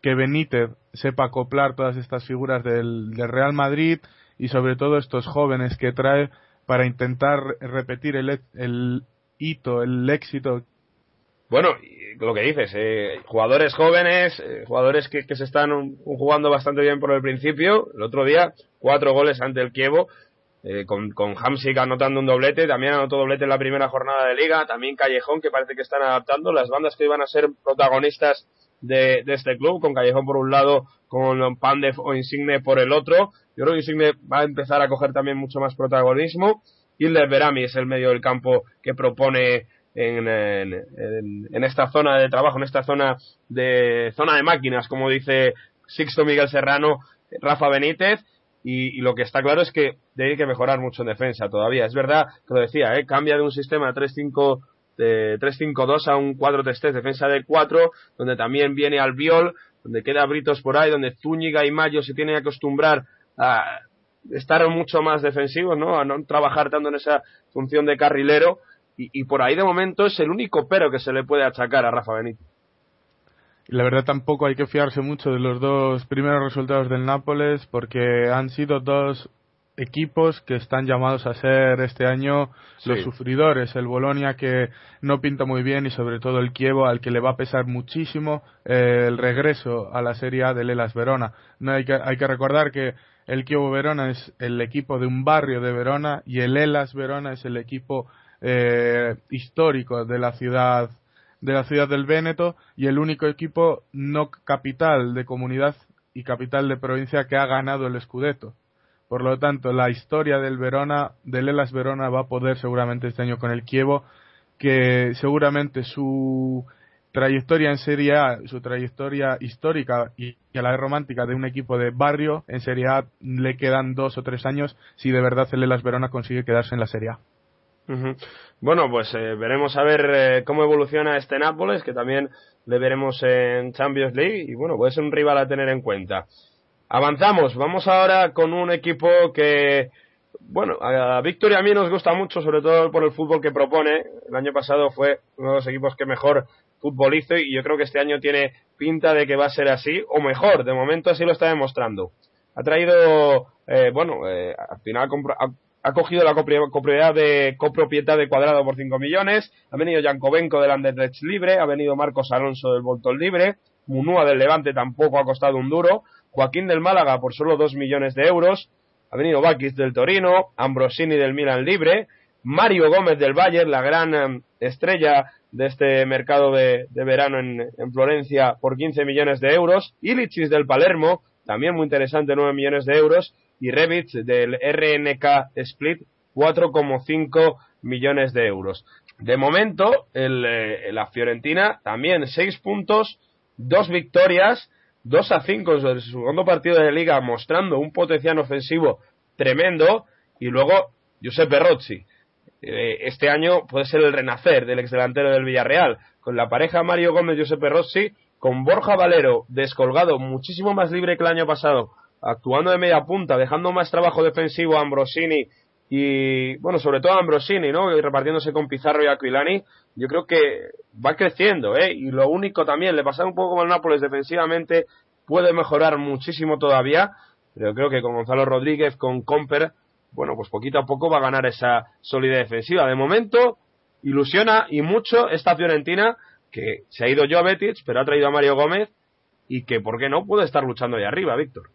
que Benítez sepa acoplar todas estas figuras del, del Real Madrid y sobre todo estos jóvenes que trae para intentar repetir el, el hito, el éxito bueno, lo que dices, eh, jugadores jóvenes, eh, jugadores que, que, se están jugando bastante bien por el principio. El otro día, cuatro goles ante el Kievo, eh, con, con Hamsik anotando un doblete, también anotó doblete en la primera jornada de liga, también Callejón, que parece que están adaptando las bandas que iban a ser protagonistas de, de este club, con Callejón por un lado, con Pandev o Insigne por el otro. Yo creo que Insigne va a empezar a coger también mucho más protagonismo. Hilder Berami es el medio del campo que propone en, esta zona de trabajo, en esta zona de zona de máquinas, como dice Sixto Miguel Serrano, Rafa Benítez. y, lo que está claro es que hay que mejorar mucho en defensa todavía. Es verdad que lo decía, ¿eh? cambia de un sistema 3-5 de 3-5-2 a un 4-3-3, defensa de 4, donde también viene Albiol, donde queda Britos por ahí, donde Zúñiga y Mayo se tienen que acostumbrar a estar mucho más defensivos, ¿no? A no trabajar tanto en esa función de carrilero. Y, y por ahí de momento es el único pero que se le puede achacar a Rafa Benítez. La verdad tampoco hay que fiarse mucho de los dos primeros resultados del Nápoles porque han sido dos equipos que están llamados a ser este año los sufridores. El Bolonia que no pinta muy bien y sobre todo el Kievo al que le va a pesar muchísimo eh, el regreso a la Serie A del Elas Verona. No hay que, hay que recordar que el Kievo Verona es el equipo de un barrio de Verona y el Elas Verona es el equipo eh, histórico de la ciudad de la ciudad del Véneto y el único equipo no capital de comunidad y capital de provincia que ha ganado el Scudetto. Por lo tanto, la historia del Verona, del Elas Verona va a poder seguramente este año con el Kievo, que seguramente su trayectoria en Serie A, su trayectoria histórica y, a la vez romántica de un equipo de barrio en Serie A le quedan dos o tres años si de verdad el Elas Verona consigue quedarse en la Serie A. Bueno, pues eh, veremos a ver eh, cómo evoluciona este Nápoles, que también le veremos en Champions League, y bueno, puede ser un rival a tener en cuenta. Avanzamos, vamos ahora con un equipo que, bueno, a Víctor y a mí nos gusta mucho, sobre todo por el fútbol que propone. El año pasado fue uno de los equipos que mejor fútbol hizo y yo creo que este año tiene pinta de que va a ser así, o mejor, de momento así lo está demostrando. Ha traído, eh, bueno, al final ha cogido la copropiedad de, copropiedad de Cuadrado por 5 millones, ha venido Jankovenko del Anderlecht libre, ha venido Marcos Alonso del Bolton libre, Munúa del Levante tampoco ha costado un duro, Joaquín del Málaga por solo 2 millones de euros, ha venido Bakis del Torino, Ambrosini del Milan libre, Mario Gómez del Bayern, la gran em, estrella de este mercado de, verano en, Florencia por 15 millones de euros, Ilichis del Palermo, también muy interesante, 9 millones de euros, y Revit del RNK Split 4,5 millones de euros. De momento, el, eh, la Fiorentina también 6 puntos, 2 victorias, 2 a 5 en su segundo partido de liga, mostrando un potencial ofensivo tremendo. Y luego, Giuseppe Rossi. Eh, este año puede ser el renacer del ex delantero del Villarreal, con la pareja Mario Gómez Giuseppe Rossi, con Borja Valero descolgado muchísimo más libre que el año pasado, actuando de media punta, dejando más trabajo defensivo a Ambrosini y, bueno, sobre todo a Ambrosini, ¿no? Y repartiéndose con Pizarro y Aquilani, yo creo que va creciendo, ¿eh? Y lo único también, le pasa un poco como el Nápoles defensivamente, puede mejorar muchísimo todavía, pero creo que con Gonzalo Rodríguez, con Comper, bueno, pues poquito a poco va a ganar esa solidez defensiva. De momento, ilusiona y mucho esta Fiorentina, que se ha ido Jovetic, pero ha traído a Mario Gómez, y que, ¿por qué no?, puede estar luchando ahí arriba, Víctor.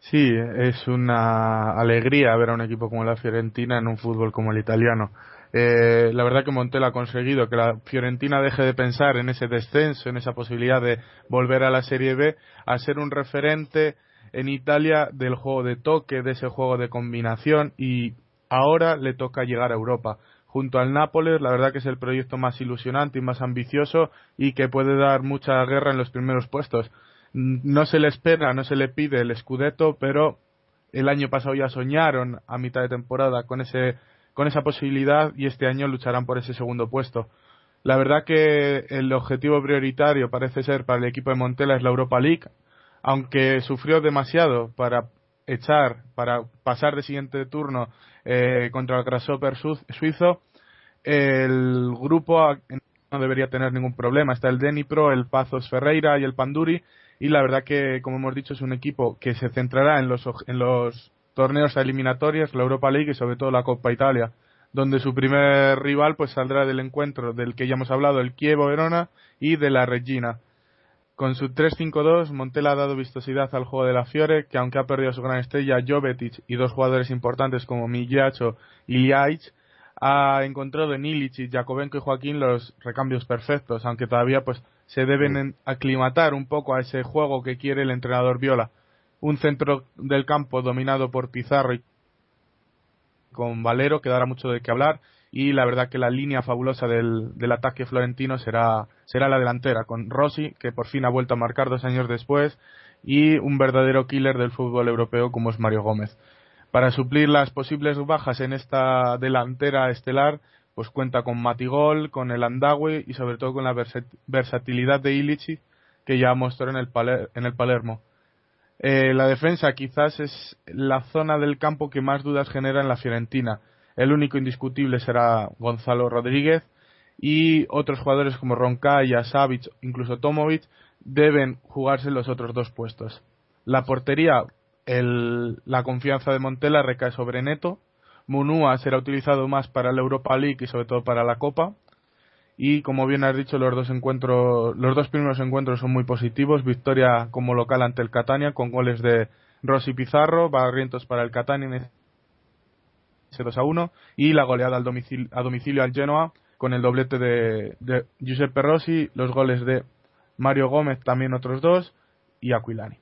Sí, es una alegría ver a un equipo como la Fiorentina en un fútbol como el italiano. Eh, la verdad que Montella ha conseguido que la Fiorentina deje de pensar en ese descenso, en esa posibilidad de volver a la Serie B, a ser un referente en Italia del juego de toque, de ese juego de combinación y ahora le toca llegar a Europa. Junto al Nápoles, la verdad que es el proyecto más ilusionante y más ambicioso y que puede dar mucha guerra en los primeros puestos no se le espera, no se le pide el Scudetto, pero el año pasado ya soñaron a mitad de temporada con ese con esa posibilidad y este año lucharán por ese segundo puesto. La verdad que el objetivo prioritario parece ser para el equipo de Montela es la Europa League, aunque sufrió demasiado para echar, para pasar de siguiente turno eh, contra el Grasshopper suizo, el grupo no debería tener ningún problema. Está el Denipro, el Pazos Ferreira y el Panduri y la verdad que, como hemos dicho, es un equipo que se centrará en los, en los torneos eliminatorios, la Europa League y sobre todo la Copa Italia, donde su primer rival pues saldrá del encuentro del que ya hemos hablado, el Chievo Verona y de la Regina. Con su 3-5-2, Montella ha dado vistosidad al juego de la Fiore, que aunque ha perdido su gran estrella Jovetic y dos jugadores importantes como Migliacho y Liaic, ha encontrado en Illich, Jacobenko y Joaquín los recambios perfectos, aunque todavía pues se deben aclimatar un poco a ese juego que quiere el entrenador Viola. Un centro del campo dominado por Pizarro y con Valero, que dará mucho de qué hablar, y la verdad que la línea fabulosa del, del ataque florentino será, será la delantera, con Rossi, que por fin ha vuelto a marcar dos años después, y un verdadero killer del fútbol europeo como es Mario Gómez. Para suplir las posibles bajas en esta delantera estelar, pues cuenta con Matigol, con el Andawi y sobre todo con la versatilidad de Illich que ya mostró en el, en el Palermo. Eh, la defensa quizás es la zona del campo que más dudas genera en la Fiorentina. El único indiscutible será Gonzalo Rodríguez y otros jugadores como Roncaya, Savic, incluso Tomovic deben jugarse los otros dos puestos. La portería, la confianza de Montella recae sobre Neto. Munúa será utilizado más para la Europa League y sobre todo para la Copa. Y como bien has dicho, los dos encuentros, los dos primeros encuentros son muy positivos. Victoria como local ante el Catania con goles de Rossi Pizarro, Barrientos para el Catania en ese 2 a 1 y la goleada al domicilio, a domicilio al Genoa con el doblete de Giuseppe Rossi, los goles de Mario Gómez también otros dos y Aquilani.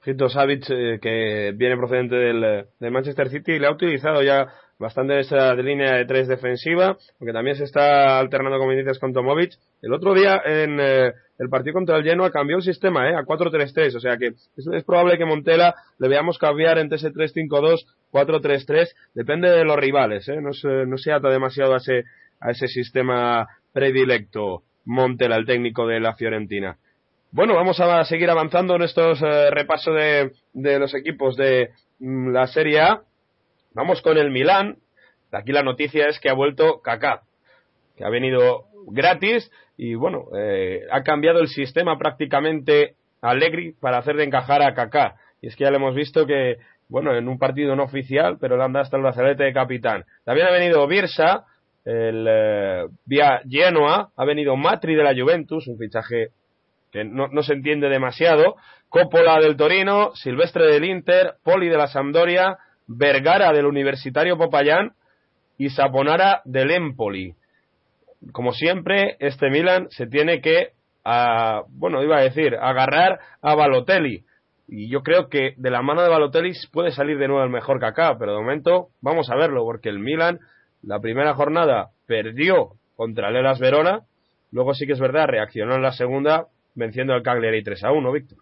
Fito Savic, eh, que viene procedente del, Manchester City, le ha utilizado ya bastante esa línea de tres defensiva, aunque también se está alternando, como dices, con Tomovic. El otro día en eh, el partido contra el Genoa cambió el sistema, ¿eh? A 4-3-3, o sea que es, probable que Montela le veamos cambiar entre ese 3-5-2, 4-3-3, depende de los rivales, ¿eh? No se, no se ata demasiado a ese, a ese sistema predilecto Montela, el técnico de la Fiorentina. Bueno, vamos a seguir avanzando en estos eh, repasos de, los equipos de mm, la Serie A. Vamos con el Milán. Aquí la noticia es que ha vuelto Kaká, que ha venido gratis y bueno, eh, ha cambiado el sistema prácticamente Allegri para hacer de encajar a Kaká. Y es que ya le hemos visto que, bueno, en un partido no oficial, pero le han dado hasta el brazalete de capitán. También ha venido Birsa, el eh, vía Genoa, ha venido Matri de la Juventus, un fichaje que no, no, se entiende demasiado, Coppola del Torino, Silvestre del Inter, Poli de la Sampdoria, Vergara del Universitario Popayán y Saponara del Empoli. Como siempre, este Milan se tiene que, a, bueno, iba a decir, agarrar a Balotelli. Y yo creo que de la mano de Balotelli puede salir de nuevo el mejor acá, pero de momento vamos a verlo, porque el Milan, la primera jornada, perdió contra el Elas Verona, luego sí que es verdad, reaccionó en la segunda, venciendo al Cagliari 3 a 1, Víctor.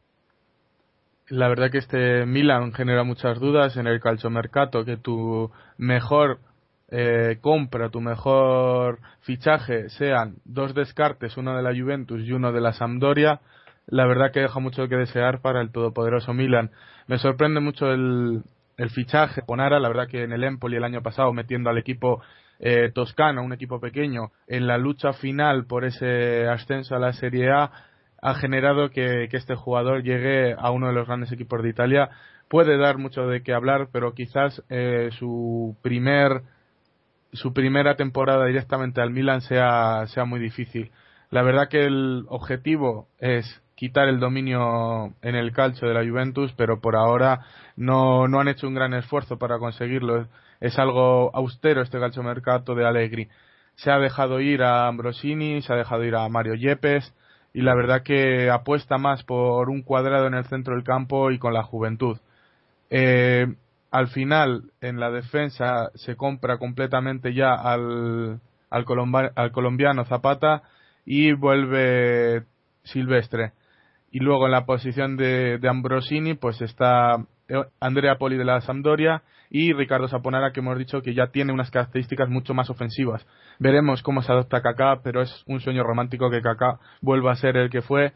La verdad que este Milan genera muchas dudas en el calchomercato, que tu mejor eh, compra, tu mejor fichaje sean dos descartes, uno de la Juventus y uno de la Sampdoria, la verdad que deja mucho que desear para el todopoderoso Milan. Me sorprende mucho el, el fichaje Ponara, la verdad que en el Empoli el año pasado metiendo al equipo eh, toscano, un equipo pequeño, en la lucha final por ese ascenso a la Serie A, ha generado que, este jugador llegue a uno de los grandes equipos de Italia. Puede dar mucho de qué hablar, pero quizás eh, su primer su primera temporada directamente al Milan sea, sea muy difícil. La verdad que el objetivo es quitar el dominio en el calcio de la Juventus, pero por ahora no, no han hecho un gran esfuerzo para conseguirlo. Es algo austero este calcio mercato de Allegri. Se ha dejado ir a Ambrosini, se ha dejado ir a Mario Yepes, y la verdad que apuesta más por un cuadrado en el centro del campo y con la juventud. Eh, al final, en la defensa se compra completamente ya al, al, colombiano Zapata y vuelve Silvestre. Y luego en la posición de, de Ambrosini, pues está Andrea Poli de la Sampdoria y Ricardo Saponara que hemos dicho que ya tiene unas características mucho más ofensivas. Veremos cómo se adopta Kaká, pero es un sueño romántico que Kaká vuelva a ser el que fue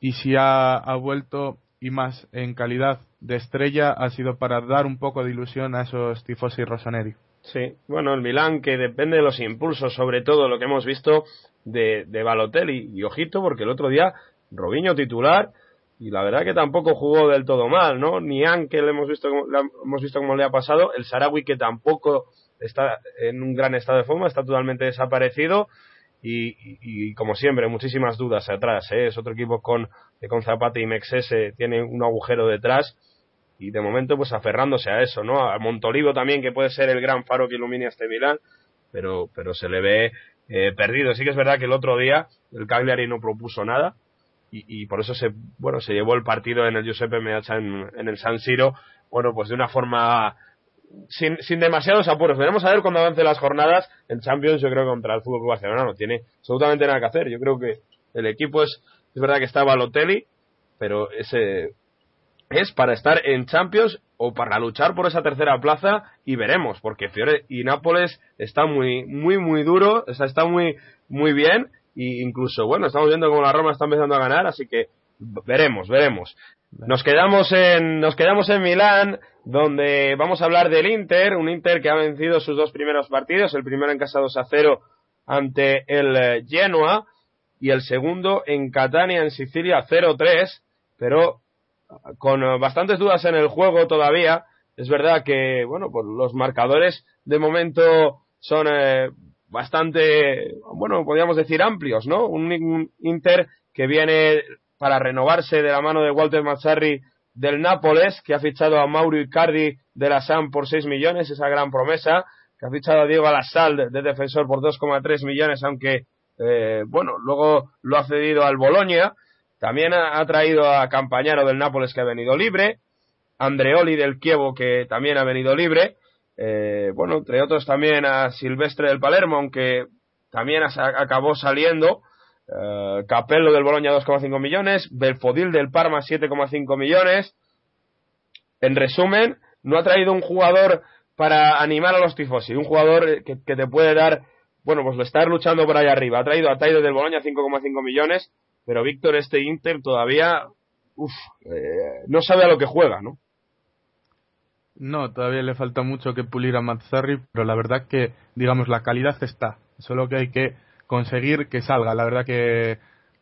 y si ha, ha vuelto y más en calidad de estrella ha sido para dar un poco de ilusión a esos tifosi rosaneri. Sí, bueno, el Milán que depende de los impulsos, sobre todo lo que hemos visto de, de Balotelli y ojito porque el otro día Robinho titular y la verdad que tampoco jugó del todo mal, ¿no? Ni Anke le hemos visto, hemos visto cómo le ha pasado, el Sarawi que tampoco está en un gran estado de forma, está totalmente desaparecido y, y, como siempre, muchísimas dudas atrás, ¿eh? Es otro equipo con, con Zapata y Mexese tiene un agujero detrás y de momento pues aferrándose a eso, ¿no? A Montolivo también que puede ser el gran faro que ilumine a este Milán, pero, pero se le ve eh, perdido. Sí que es verdad que el otro día el Cagliari no propuso nada, y, por eso se bueno se llevó el partido en el Giuseppe Meazza en, el San Siro bueno pues de una forma sin, sin demasiados apuros. Veremos a ver cuando avance las jornadas. En Champions, yo creo que contra el Fútbol Barcelona no tiene absolutamente nada que hacer. Yo creo que el equipo es, es verdad que está Balotelli, pero ese es para estar en Champions o para luchar por esa tercera plaza y veremos, porque Fiore y Nápoles está muy, muy, muy duro, sea, está muy, muy bien y incluso, bueno, estamos viendo como la Roma está empezando a ganar, así que veremos, veremos. Nos quedamos en, nos quedamos en Milán, donde vamos a hablar del Inter, un Inter que ha vencido sus dos primeros partidos, el primero en casa 2 a 0 ante el eh, Genoa y el segundo en Catania en Sicilia 0-3, pero con eh, bastantes dudas en el juego todavía. Es verdad que, bueno, pues los marcadores de momento son eh, bastante, bueno, podríamos decir amplios, ¿no? Un, Inter que viene para renovarse de la mano de Walter Mazzarri del Nápoles, que ha fichado a Mauro Icardi de la SAM por 6 millones, esa gran promesa, que ha fichado a Diego Alassal de, defensor por 2,3 millones, aunque, eh, bueno, luego lo ha cedido al Bolonia. También ha, traído a Campañaro del Nápoles, que ha venido libre, Andreoli del Kievo, que también ha venido libre, eh, bueno, entre otros también a Silvestre del Palermo, aunque también acabó saliendo, eh, Capello del Boloña 2,5 millones, Belfodil del Parma 7,5 millones. En resumen, no ha traído un jugador para animar a los tifosi, un jugador que, te puede dar, bueno, pues estar luchando por ahí arriba. Ha traído a Taido del Boloña 5,5 millones, pero Víctor, este Inter todavía, uff, eh, no sabe a lo que juega, ¿no? No, todavía le falta mucho que pulir a Mazzarri, pero la verdad que, digamos, la calidad está. Solo que hay que conseguir que salga. La verdad que,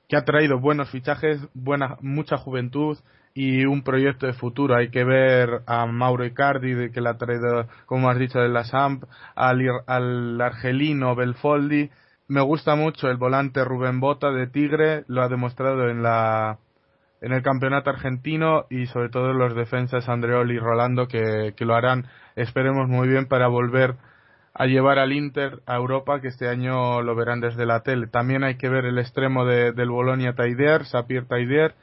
que ha traído buenos fichajes, buena, mucha juventud y un proyecto de futuro. Hay que ver a Mauro Icardi, que le ha traído, como has dicho, de la SAMP, al, al argelino Belfoldi. Me gusta mucho el volante Rubén Bota de Tigre, lo ha demostrado en la en el campeonato argentino y sobre todo los defensas Andreoli y Rolando que, que lo harán, esperemos muy bien para volver a llevar al Inter a Europa, que este año lo verán desde la tele. También hay que ver el extremo de, del Bolonia Taider, Sapir Taider,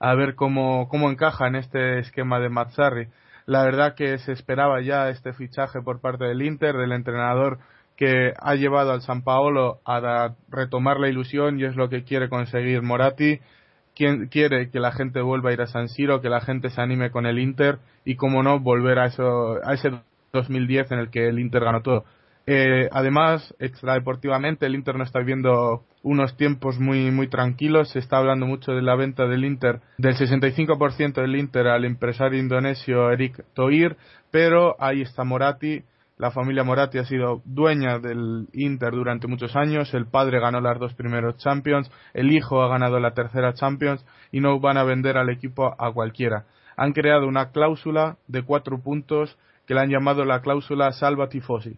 a ver cómo, cómo encaja en este esquema de Mazzarri. La verdad que se esperaba ya este fichaje por parte del Inter, del entrenador que ha llevado al San Paolo a retomar la ilusión y es lo que quiere conseguir Moratti. Quien quiere que la gente vuelva a ir a San Siro, que la gente se anime con el Inter y, como no, volver a, eso, a ese 2010 en el que el Inter ganó todo. Eh, además, extradeportivamente, el Inter no está viviendo unos tiempos muy, muy tranquilos. Se está hablando mucho de la venta del Inter, del 65% del Inter al empresario indonesio Eric Toir, pero ahí está Moratti. La familia Moratti ha sido dueña del Inter durante muchos años. El padre ganó las dos primeros Champions, el hijo ha ganado la tercera Champions y no van a vender al equipo a cualquiera. Han creado una cláusula de cuatro puntos que la han llamado la cláusula Salva Tifosi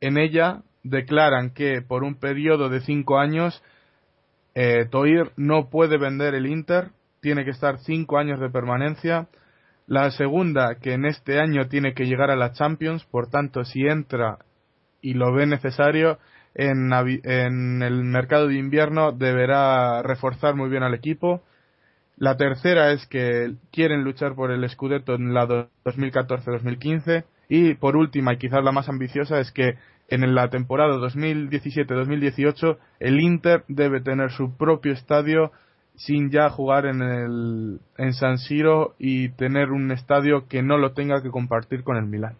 en ella declaran que por un periodo de cinco años eh, Toir no puede vender el Inter, tiene que estar cinco años de permanencia. La segunda, que en este año tiene que llegar a la Champions, por tanto, si entra y lo ve necesario, en, el mercado de invierno deberá reforzar muy bien al equipo. La tercera es que quieren luchar por el Scudetto en la 2014-2015. Y por última, y quizás la más ambiciosa, es que en la temporada 2017-2018 el Inter debe tener su propio estadio sin ya jugar en el en San Siro y tener un estadio que no lo tenga que compartir con el Milan.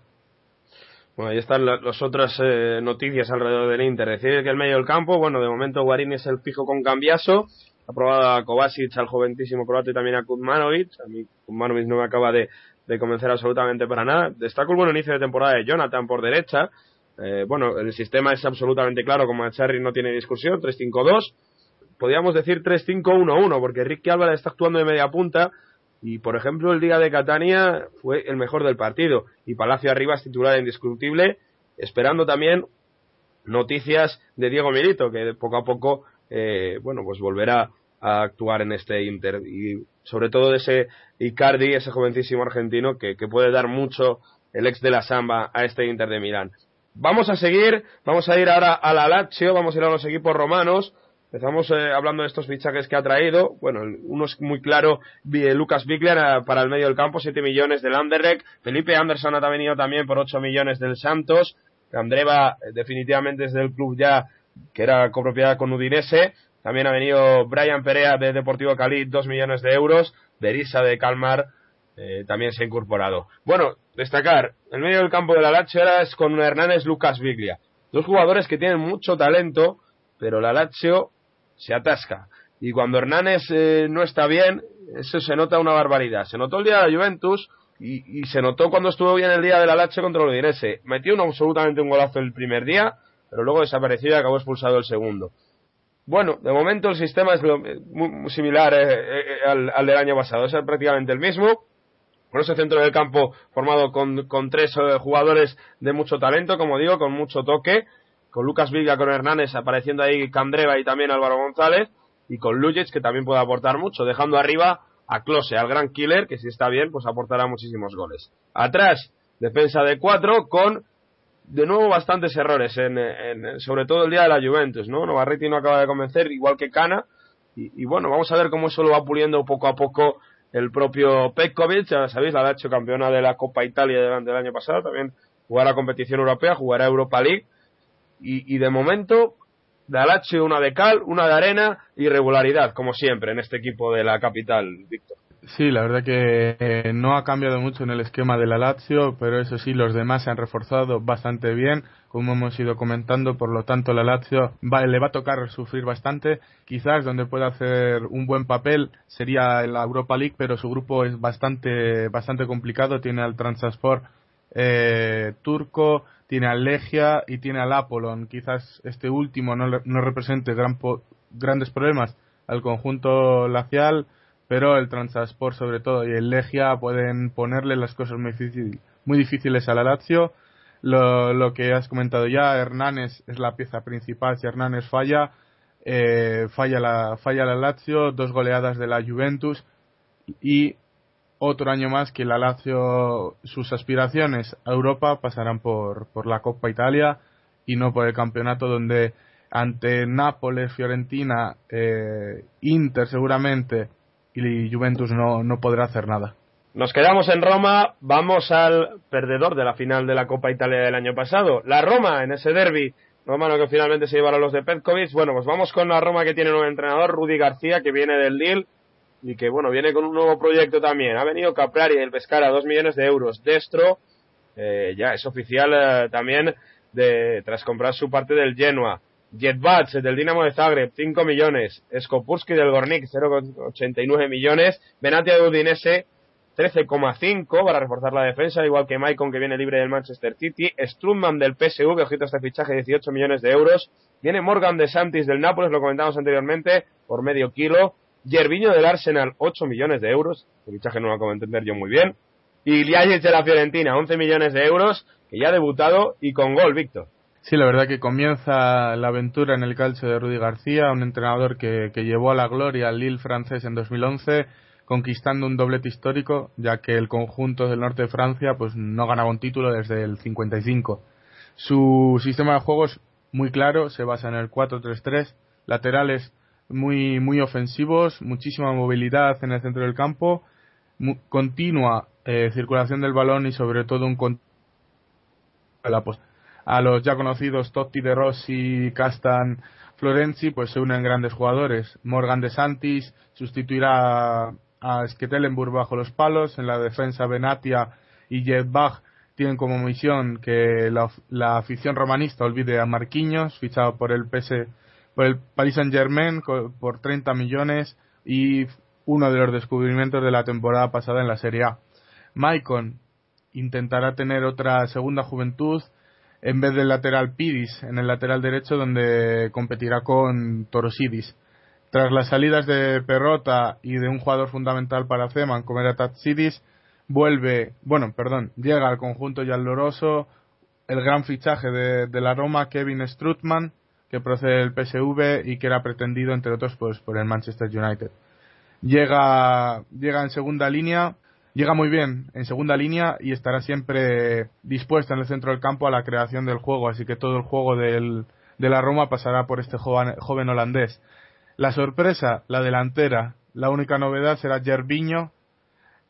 Bueno, ahí están las otras eh, noticias alrededor del Inter. Decir que el medio del campo, bueno, de momento Guarini es el fijo con Cambiaso. Ha probado a Kovacic, al joventísimo croata y también a Kuzmanovic. A mí Kuzmanovic no me acaba de, convencer absolutamente para nada. Destaco el buen inicio de temporada de Jonathan por derecha. Eh, bueno, el sistema es absolutamente claro, como Cherry no tiene discusión, 3-5-2. Podríamos decir 3-5-1-1, porque Ricky Álvarez está actuando de media punta y, por ejemplo, el día de Catania fue el mejor del partido. Y Palacio arriba es titular indiscutible, esperando también noticias de Diego Milito, que poco a poco, eh, bueno, pues volverá a actuar en este Inter. Y sobre todo de ese Icardi, ese jovencísimo argentino, que, puede dar mucho el ex de la Samba a este Inter de Milán. Vamos a seguir, vamos a ir ahora a la Lazio, vamos a ir a los equipos romanos. Empezamos eh, hablando de estos fichajes que ha traído. Bueno, uno es muy claro, Lucas Bigler para el medio del campo, 7 millones del Anderlecht. Felipe Anderson ha venido también por 8 millones del Santos. Andreva definitivamente es del club ya que era copropiedad con Udinese. También ha venido Brian Perea de Deportivo Cali, 2 millones de euros. Berisa de Calmar eh, también se ha incorporado. Bueno, destacar, el medio del campo de la Lazio ahora es con Hernández Lucas Biglia. Dos jugadores que tienen mucho talento, pero la Lazio se atasca. Y cuando Hernández eh, no está bien, eso se nota una barbaridad. Se notó el día de la Juventus y, se notó cuando estuvo bien el día de la Lazio contra el Udinese. Metió un, absolutamente un golazo el primer día, pero luego desapareció y acabó expulsado el segundo. Bueno, de momento el sistema es muy, similar eh, al, al, del año pasado. Es prácticamente el mismo con ese centro del campo formado con, tres eh, jugadores de mucho talento, como digo, con mucho toque, con Lucas Viga, con Hernández apareciendo ahí Candreva y también Álvaro González, y con Lujic, que también puede aportar mucho, dejando arriba a Klose, al gran killer, que si está bien, pues aportará muchísimos goles. Atrás, defensa de cuatro, con de nuevo bastantes errores, en, sobre todo el día de la Juventus, ¿no? Novarriti no acaba de convencer, igual que Cana, y, bueno, vamos a ver cómo eso lo va puliendo poco a poco el propio Petkovic, ya sabéis, la hecho campeona de la Copa Italia del año pasado, también jugará competición europea, jugará Europa League, y, de momento, Dalache una de cal, una de arena y regularidad, como siempre, en este equipo de la capital, Víctor. Sí, la verdad que eh, no ha cambiado mucho en el esquema de la Lazio, pero eso sí, los demás se han reforzado bastante bien, como hemos ido comentando, por lo tanto la Lazio le va a tocar sufrir bastante. Quizás donde pueda hacer un buen papel sería la Europa League, pero su grupo es bastante, bastante complicado. Tiene al Transasport eh, turco, tiene al Legia y tiene al Apollon. Quizás este último no, no represente gran grandes problemas al conjunto lacial pero el Transasport sobre todo y el Legia pueden ponerle las cosas muy, muy difíciles a la Lazio. Lo, que has comentado ya, Hernández es la pieza principal. Si Hernández falla, eh, falla, la, falla la Lazio, dos goleadas de la Juventus y otro año más que la Lazio, sus aspiraciones a Europa pasarán por, por la Copa Italia y no por el campeonato donde ante Nápoles, Fiorentina, eh, Inter seguramente y Juventus no, no podrá hacer nada. Nos quedamos en Roma, vamos al perdedor de la final de la Copa Italia del año pasado, la Roma en ese derby romano que finalmente se llevaron los de Petkovic. Bueno, pues vamos con la Roma que tiene un nuevo entrenador, Rudy García, que viene del Lille y que bueno, viene con un nuevo proyecto también. Ha venido Caprari del Pescara, dos millones de euros. Destro, eh, ya es oficial eh, también de, tras comprar su parte del Genoa. Jetbats del Dinamo de Zagreb, 5 millones. Skopurski del Gornik, 0,89 millones. Benatia de Udinese, 13,5 para reforzar la defensa, igual que Maicon que viene libre del Manchester City. Strumman del PSV, ojito este fichaje, 18 millones de euros. Viene Morgan de Santis del Nápoles, lo comentamos anteriormente, por medio kilo. Yerviño del Arsenal, 8 millones de euros. Este fichaje no lo acabo de entender yo muy bien. Y Liajic de la Fiorentina, 11 millones de euros, que ya ha debutado y con gol, Víctor. Sí, la verdad que comienza la aventura en el calcio de Rudy García, un entrenador que, llevó a la gloria al Lille francés en 2011, conquistando un doblete histórico, ya que el conjunto del norte de Francia pues no ganaba un título desde el 55. Su sistema de juego es muy claro, se basa en el 4-3-3, laterales muy, muy ofensivos, muchísima movilidad en el centro del campo, continua eh, circulación del balón y sobre todo un la a los ya conocidos Totti de Rossi, Castan, Florenzi, pues se unen grandes jugadores. Morgan de Santis sustituirá a Sketelenburg bajo los palos. En la defensa, Benatia y Bach tienen como misión que la, afición romanista olvide a Marquinhos, fichado por el PS, por el Paris Saint Germain por 30 millones y uno de los descubrimientos de la temporada pasada en la Serie A. Maicon intentará tener otra segunda juventud en vez del lateral Pidis en el lateral derecho donde competirá con Torosidis. Tras las salidas de Perrota y de un jugador fundamental para Zeman como era Tatsidis, vuelve, bueno, perdón, llega al conjunto yaloroso el gran fichaje de, la Roma, Kevin Strutman, que procede del PSV y que era pretendido, entre otros, pues, por el Manchester United. Llega, llega en segunda línea llega muy bien en segunda línea y estará siempre dispuesta en el centro del campo a la creación del juego, así que todo el juego de la Roma pasará por este joven, holandés. La sorpresa, la delantera. La única novedad será Gerviño,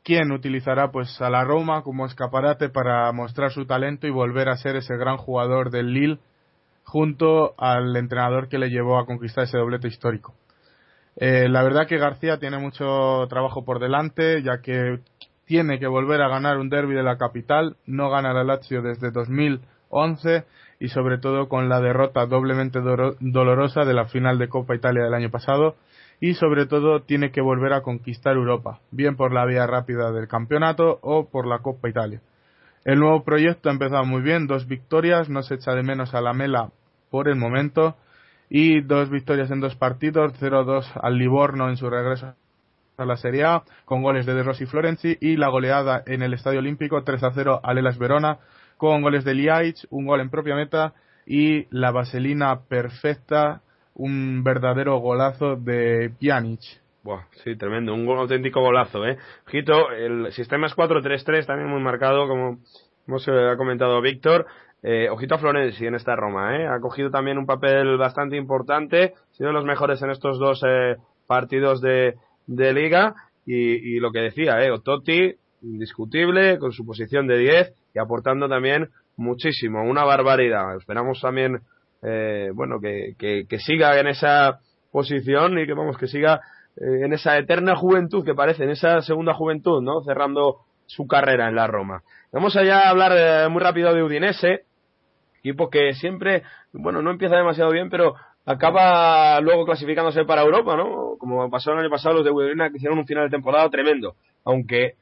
quien utilizará pues a la Roma como escaparate para mostrar su talento y volver a ser ese gran jugador del Lille junto al entrenador que le llevó a conquistar ese doblete histórico. Eh, la verdad que García tiene mucho trabajo por delante, ya que tiene que volver a ganar un derby de la capital, no gana la Lazio desde 2011 y sobre todo con la derrota doblemente dolorosa de la final de Copa Italia del año pasado y sobre todo tiene que volver a conquistar Europa, bien por la vía rápida del campeonato o por la Copa Italia. El nuevo proyecto ha empezado muy bien, dos victorias, no se echa de menos a la Mela por el momento y dos victorias en dos partidos, 0-2 al Livorno en su regreso a la Serie A, con goles de De Rossi Florenzi y la goleada en el Estadio Olímpico 3-0 al Elas Verona, con goles de Liaich, un gol en propia meta y la vaselina perfecta, un verdadero golazo de Pjanic. Buah, sí, tremendo, un auténtico golazo, ¿eh? Ojito, el sistema es 4-3-3, también muy marcado, como hemos eh, ha comentado Víctor. Eh, ojito a Florenzi en esta Roma, ¿eh? Ha cogido también un papel bastante importante, ha sido de los mejores en estos dos eh, partidos de, de liga. Y, y, lo que decía, ¿eh? Totti, indiscutible, con su posición de 10 y aportando también muchísimo, una barbaridad. Esperamos también, eh, bueno, que, que, que, siga en esa posición y que vamos, que siga eh, en esa eterna juventud que parece, en esa segunda juventud, ¿no? Cerrando su carrera en la Roma. Vamos allá a hablar eh, muy rápido de Udinese, equipo que siempre, bueno, no empieza demasiado bien, pero acaba luego clasificándose para Europa, ¿no? Como pasó el año pasado los de Udinese que hicieron un final de temporada tremendo, aunque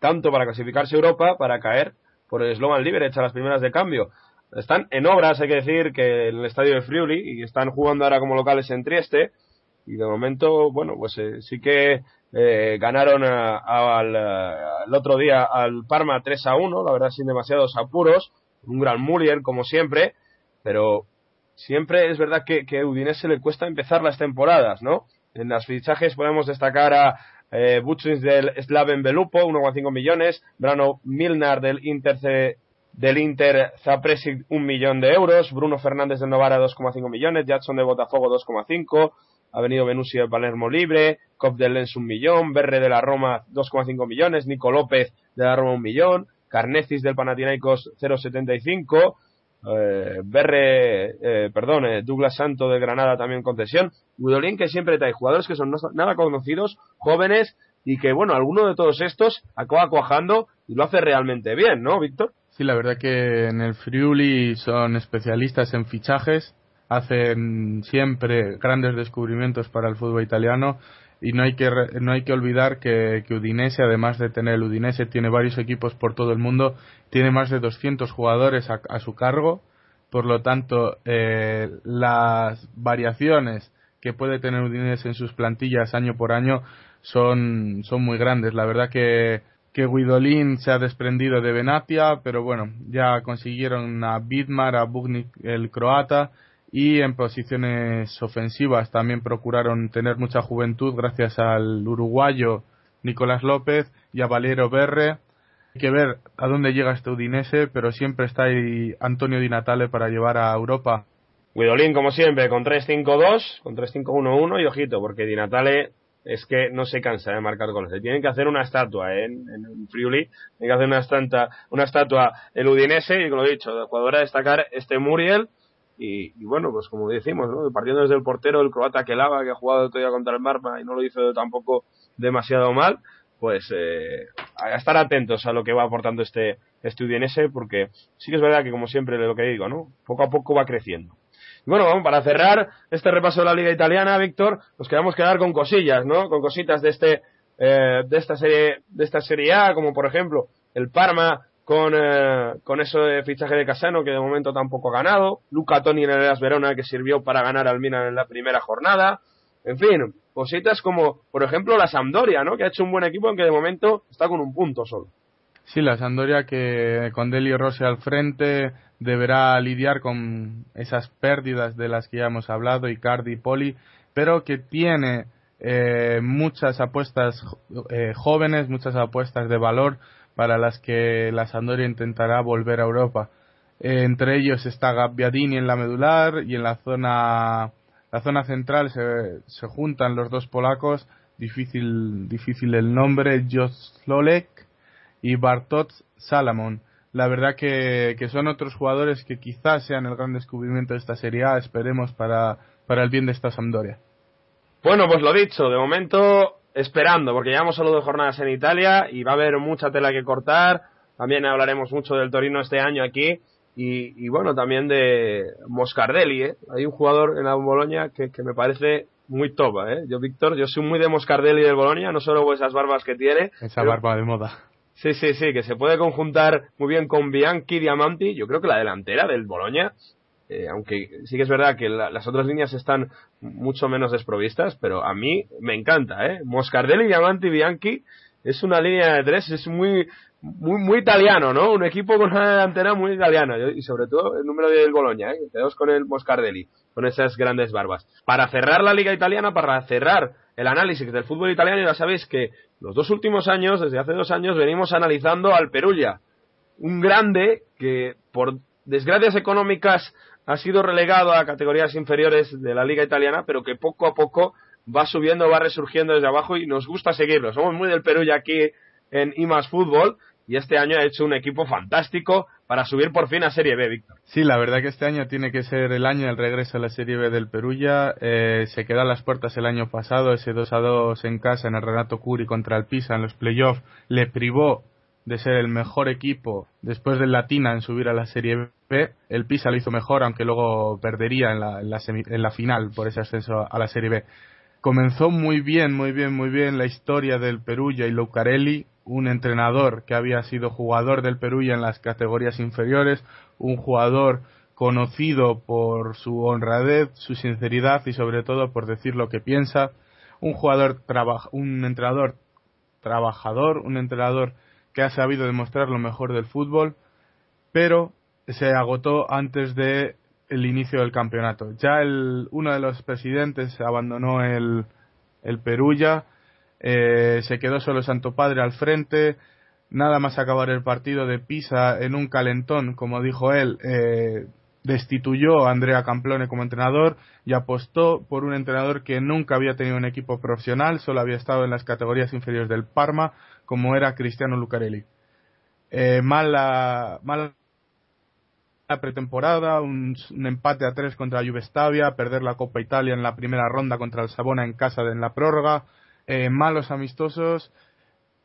tanto para clasificarse a Europa, para caer por el Slovan Liberec a las primeras de cambio. Están en obras, hay que decir, que el estadio de Friuli, y están jugando ahora como locales en Trieste, y de momento, bueno, pues eh, sí que eh, ganaron al, el otro día al Parma 3 a 1, la verdad sin demasiados apuros, un gran Muriel como siempre, pero siempre es verdad que, que a Udinese le cuesta empezar las temporadas, ¿no? En las fichajes podemos destacar a eh, del Slaven Belupo, 1,5 millones, Brano Milnar del Inter del Inter Zapresic, un millón de euros, Bruno Fernández del Novara, 2,5 millones, Jackson de Botafogo, 2,5, ha venido Venusi de Palermo libre, Cop del Lens un millón, Berre de la Roma 2,5 millones, Nico López de la Roma un millón, Carnecis del Panathinaikos 0,75, eh, Berre, eh, perdón, eh, Douglas Santo de Granada también concesión, Gudolín que siempre trae jugadores que son nada conocidos, jóvenes y que bueno, alguno de todos estos acaba cuajando y lo hace realmente bien, ¿no, Víctor? Sí, la verdad que en el Friuli son especialistas en fichajes hacen siempre grandes descubrimientos para el fútbol italiano y no hay que no hay que olvidar que, que, Udinese además de tener el Udinese tiene varios equipos por todo el mundo tiene más de 200 jugadores a, a su cargo. Por lo tanto eh, las variaciones que puede tener Udinese en sus plantillas año por año son son muy grandes. La verdad que que Guidolin se ha desprendido de Benatia, pero bueno, ya consiguieron a Bidmar, a Bugnik el croata, y en posiciones ofensivas también procuraron tener mucha juventud gracias al uruguayo Nicolás López y a Valero Berre. Hay que ver a dónde llega este Udinese, pero siempre está ahí Antonio Di Natale para llevar a Europa. Guidolín, como siempre, con 3-5-2, con 3-5-1-1 y ojito, porque Di Natale es que no se cansa de marcar goles. Tienen que hacer una estatua ¿eh? en, en Friuli, tienen que hacer una, estatua, una estatua el Udinese y, como he dicho, de jugador a destacar este Muriel, y, y, bueno, pues como decimos, ¿no? partiendo desde el portero, el croata que lava, que ha jugado todavía contra el Marma y no lo hizo tampoco demasiado mal, pues eh, a estar atentos a lo que va aportando este, este Udinese, porque sí que es verdad que, como siempre, lo que digo, ¿no? poco a poco va creciendo. Bueno, vamos, para cerrar este repaso de la Liga Italiana, Víctor, nos quedamos quedar con cosillas, ¿no? Con cositas de este, eh, de esta serie, de esta serie A, como por ejemplo el Parma con, eh, con eso de fichaje de Casano que de momento tampoco ha ganado, Luca Toni en el Elas Verona que sirvió para ganar al Milan en la primera jornada, en fin, cositas como por ejemplo la Sampdoria, ¿no? que ha hecho un buen equipo aunque de momento está con un punto solo. Sí, la Sampdoria que con Delio Rossi al frente deberá lidiar con esas pérdidas de las que ya hemos hablado, Icardi y Poli, pero que tiene eh, muchas apuestas eh, jóvenes, muchas apuestas de valor para las que la Sampdoria intentará volver a Europa. Eh, entre ellos está Gabbiadini en la medular y en la zona La zona central se, se juntan los dos polacos, difícil, difícil el nombre, Joslolek y Bartot Salamon. La verdad que, que son otros jugadores que quizás sean el gran descubrimiento de esta Serie A, esperemos para, para el bien de esta Sampdoria. Bueno, pues lo dicho, de momento esperando, porque llevamos solo dos jornadas en Italia y va a haber mucha tela que cortar. También hablaremos mucho del Torino este año aquí y, y bueno, también de Moscardelli. ¿eh? Hay un jugador en la Boloña que, que me parece muy top. ¿eh? Yo, Víctor, yo soy muy de Moscardelli del Boloña, no solo por esas barbas que tiene. Esa barba de moda. Sí, sí, sí, que se puede conjuntar muy bien con Bianchi Diamanti. Yo creo que la delantera del Boloña eh, aunque sí que es verdad que las otras líneas están mucho menos desprovistas, pero a mí me encanta, ¿eh? Moscardelli, Diamanti, Bianchi es una línea de tres, es muy, muy, muy italiano, ¿no? Un equipo con una delantera muy italiana, y sobre todo el número del Boloña, ¿eh? Tenemos con el Moscardelli, con esas grandes barbas. Para cerrar la liga italiana, para cerrar el análisis del fútbol italiano, ya sabéis que los dos últimos años, desde hace dos años, venimos analizando al Perugia. Un grande que, por desgracias económicas ha sido relegado a categorías inferiores de la liga italiana, pero que poco a poco va subiendo, va resurgiendo desde abajo y nos gusta seguirlo. Somos muy del Perú ya aquí en IMAS Fútbol y este año ha hecho un equipo fantástico para subir por fin a Serie B, Víctor. Sí, la verdad que este año tiene que ser el año del regreso a la Serie B del Perugia. Eh, se quedó a las puertas el año pasado, ese 2 a 2 en casa en el Renato Curi contra el Pisa en los playoffs le privó de ser el mejor equipo después del Latina en subir a la Serie B. El Pisa lo hizo mejor, aunque luego perdería en la, en la, en la final por ese ascenso a la Serie B. Comenzó muy bien, muy bien, muy bien la historia del Perugia y Lucarelli, un entrenador que había sido jugador del Perugia en las categorías inferiores, un jugador conocido por su honradez, su sinceridad y sobre todo por decir lo que piensa, un jugador un entrenador trabajador, un entrenador que ha sabido demostrar lo mejor del fútbol, pero se agotó antes de el inicio del campeonato. Ya el, uno de los presidentes abandonó el, el Perulla, eh, se quedó solo Santo Padre al frente, nada más acabar el partido de Pisa en un calentón, como dijo él, eh, destituyó a Andrea Camplone como entrenador y apostó por un entrenador que nunca había tenido un equipo profesional, solo había estado en las categorías inferiores del Parma, como era Cristiano Lucarelli. Eh, mala, mala pretemporada, un, empate a tres contra Juve perder la Copa Italia en la primera ronda contra el Sabona en casa de, en la prórroga, eh, malos amistosos,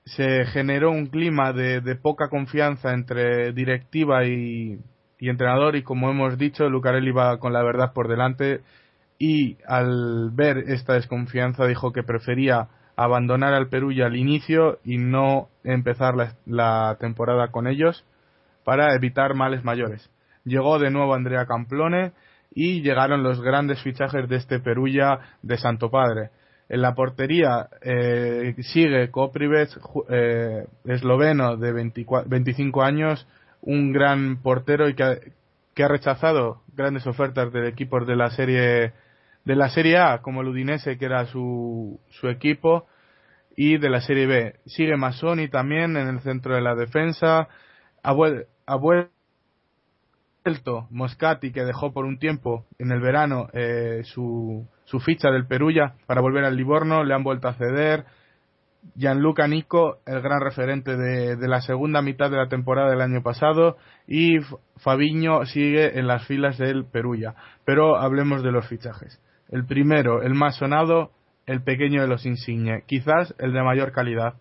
se generó un clima de poca confianza entre directiva y, y entrenador y como hemos dicho, Lucarelli va con la verdad por delante y al ver esta desconfianza dijo que prefería abandonar al Perú ya al inicio y no empezar la, temporada con ellos para evitar males mayores. Llegó de nuevo Andrea Camplone y llegaron los grandes fichajes de este Perulla de Santo Padre. En la portería eh, sigue Koprives, eh, esloveno de 24, 25 años, un gran portero y que ha, que ha rechazado grandes ofertas de equipos de la serie de la Serie A, como el Udinese, que era su, su equipo, y de la Serie B. Sigue Masoni también en el centro de la defensa. Ha, ha vuelto Moscati, que dejó por un tiempo en el verano eh, su, su ficha del Perulla para volver al Livorno. Le han vuelto a ceder. Gianluca Nico, el gran referente de, la segunda mitad de la temporada del año pasado, y Fabiño sigue en las filas del Perulla. Pero hablemos de los fichajes. El primero, el más sonado, el pequeño de los Insigne, quizás el de mayor calidad.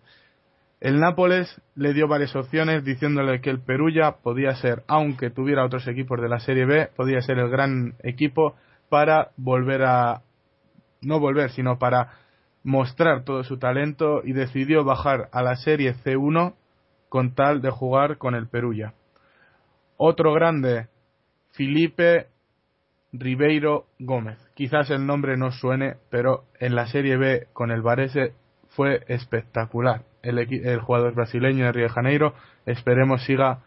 El Nápoles le dio varias opciones diciéndole que el Perulla podía ser, aunque tuviera otros equipos de la Serie B, podía ser el gran equipo para volver a no volver, sino para mostrar todo su talento y decidió bajar a la Serie C1 con tal de jugar con el Perulla. Otro grande, Felipe Ribeiro Gómez. Quizás el nombre no suene, pero en la Serie B con el Varese fue espectacular. El, el jugador brasileño de Río de Janeiro, esperemos siga.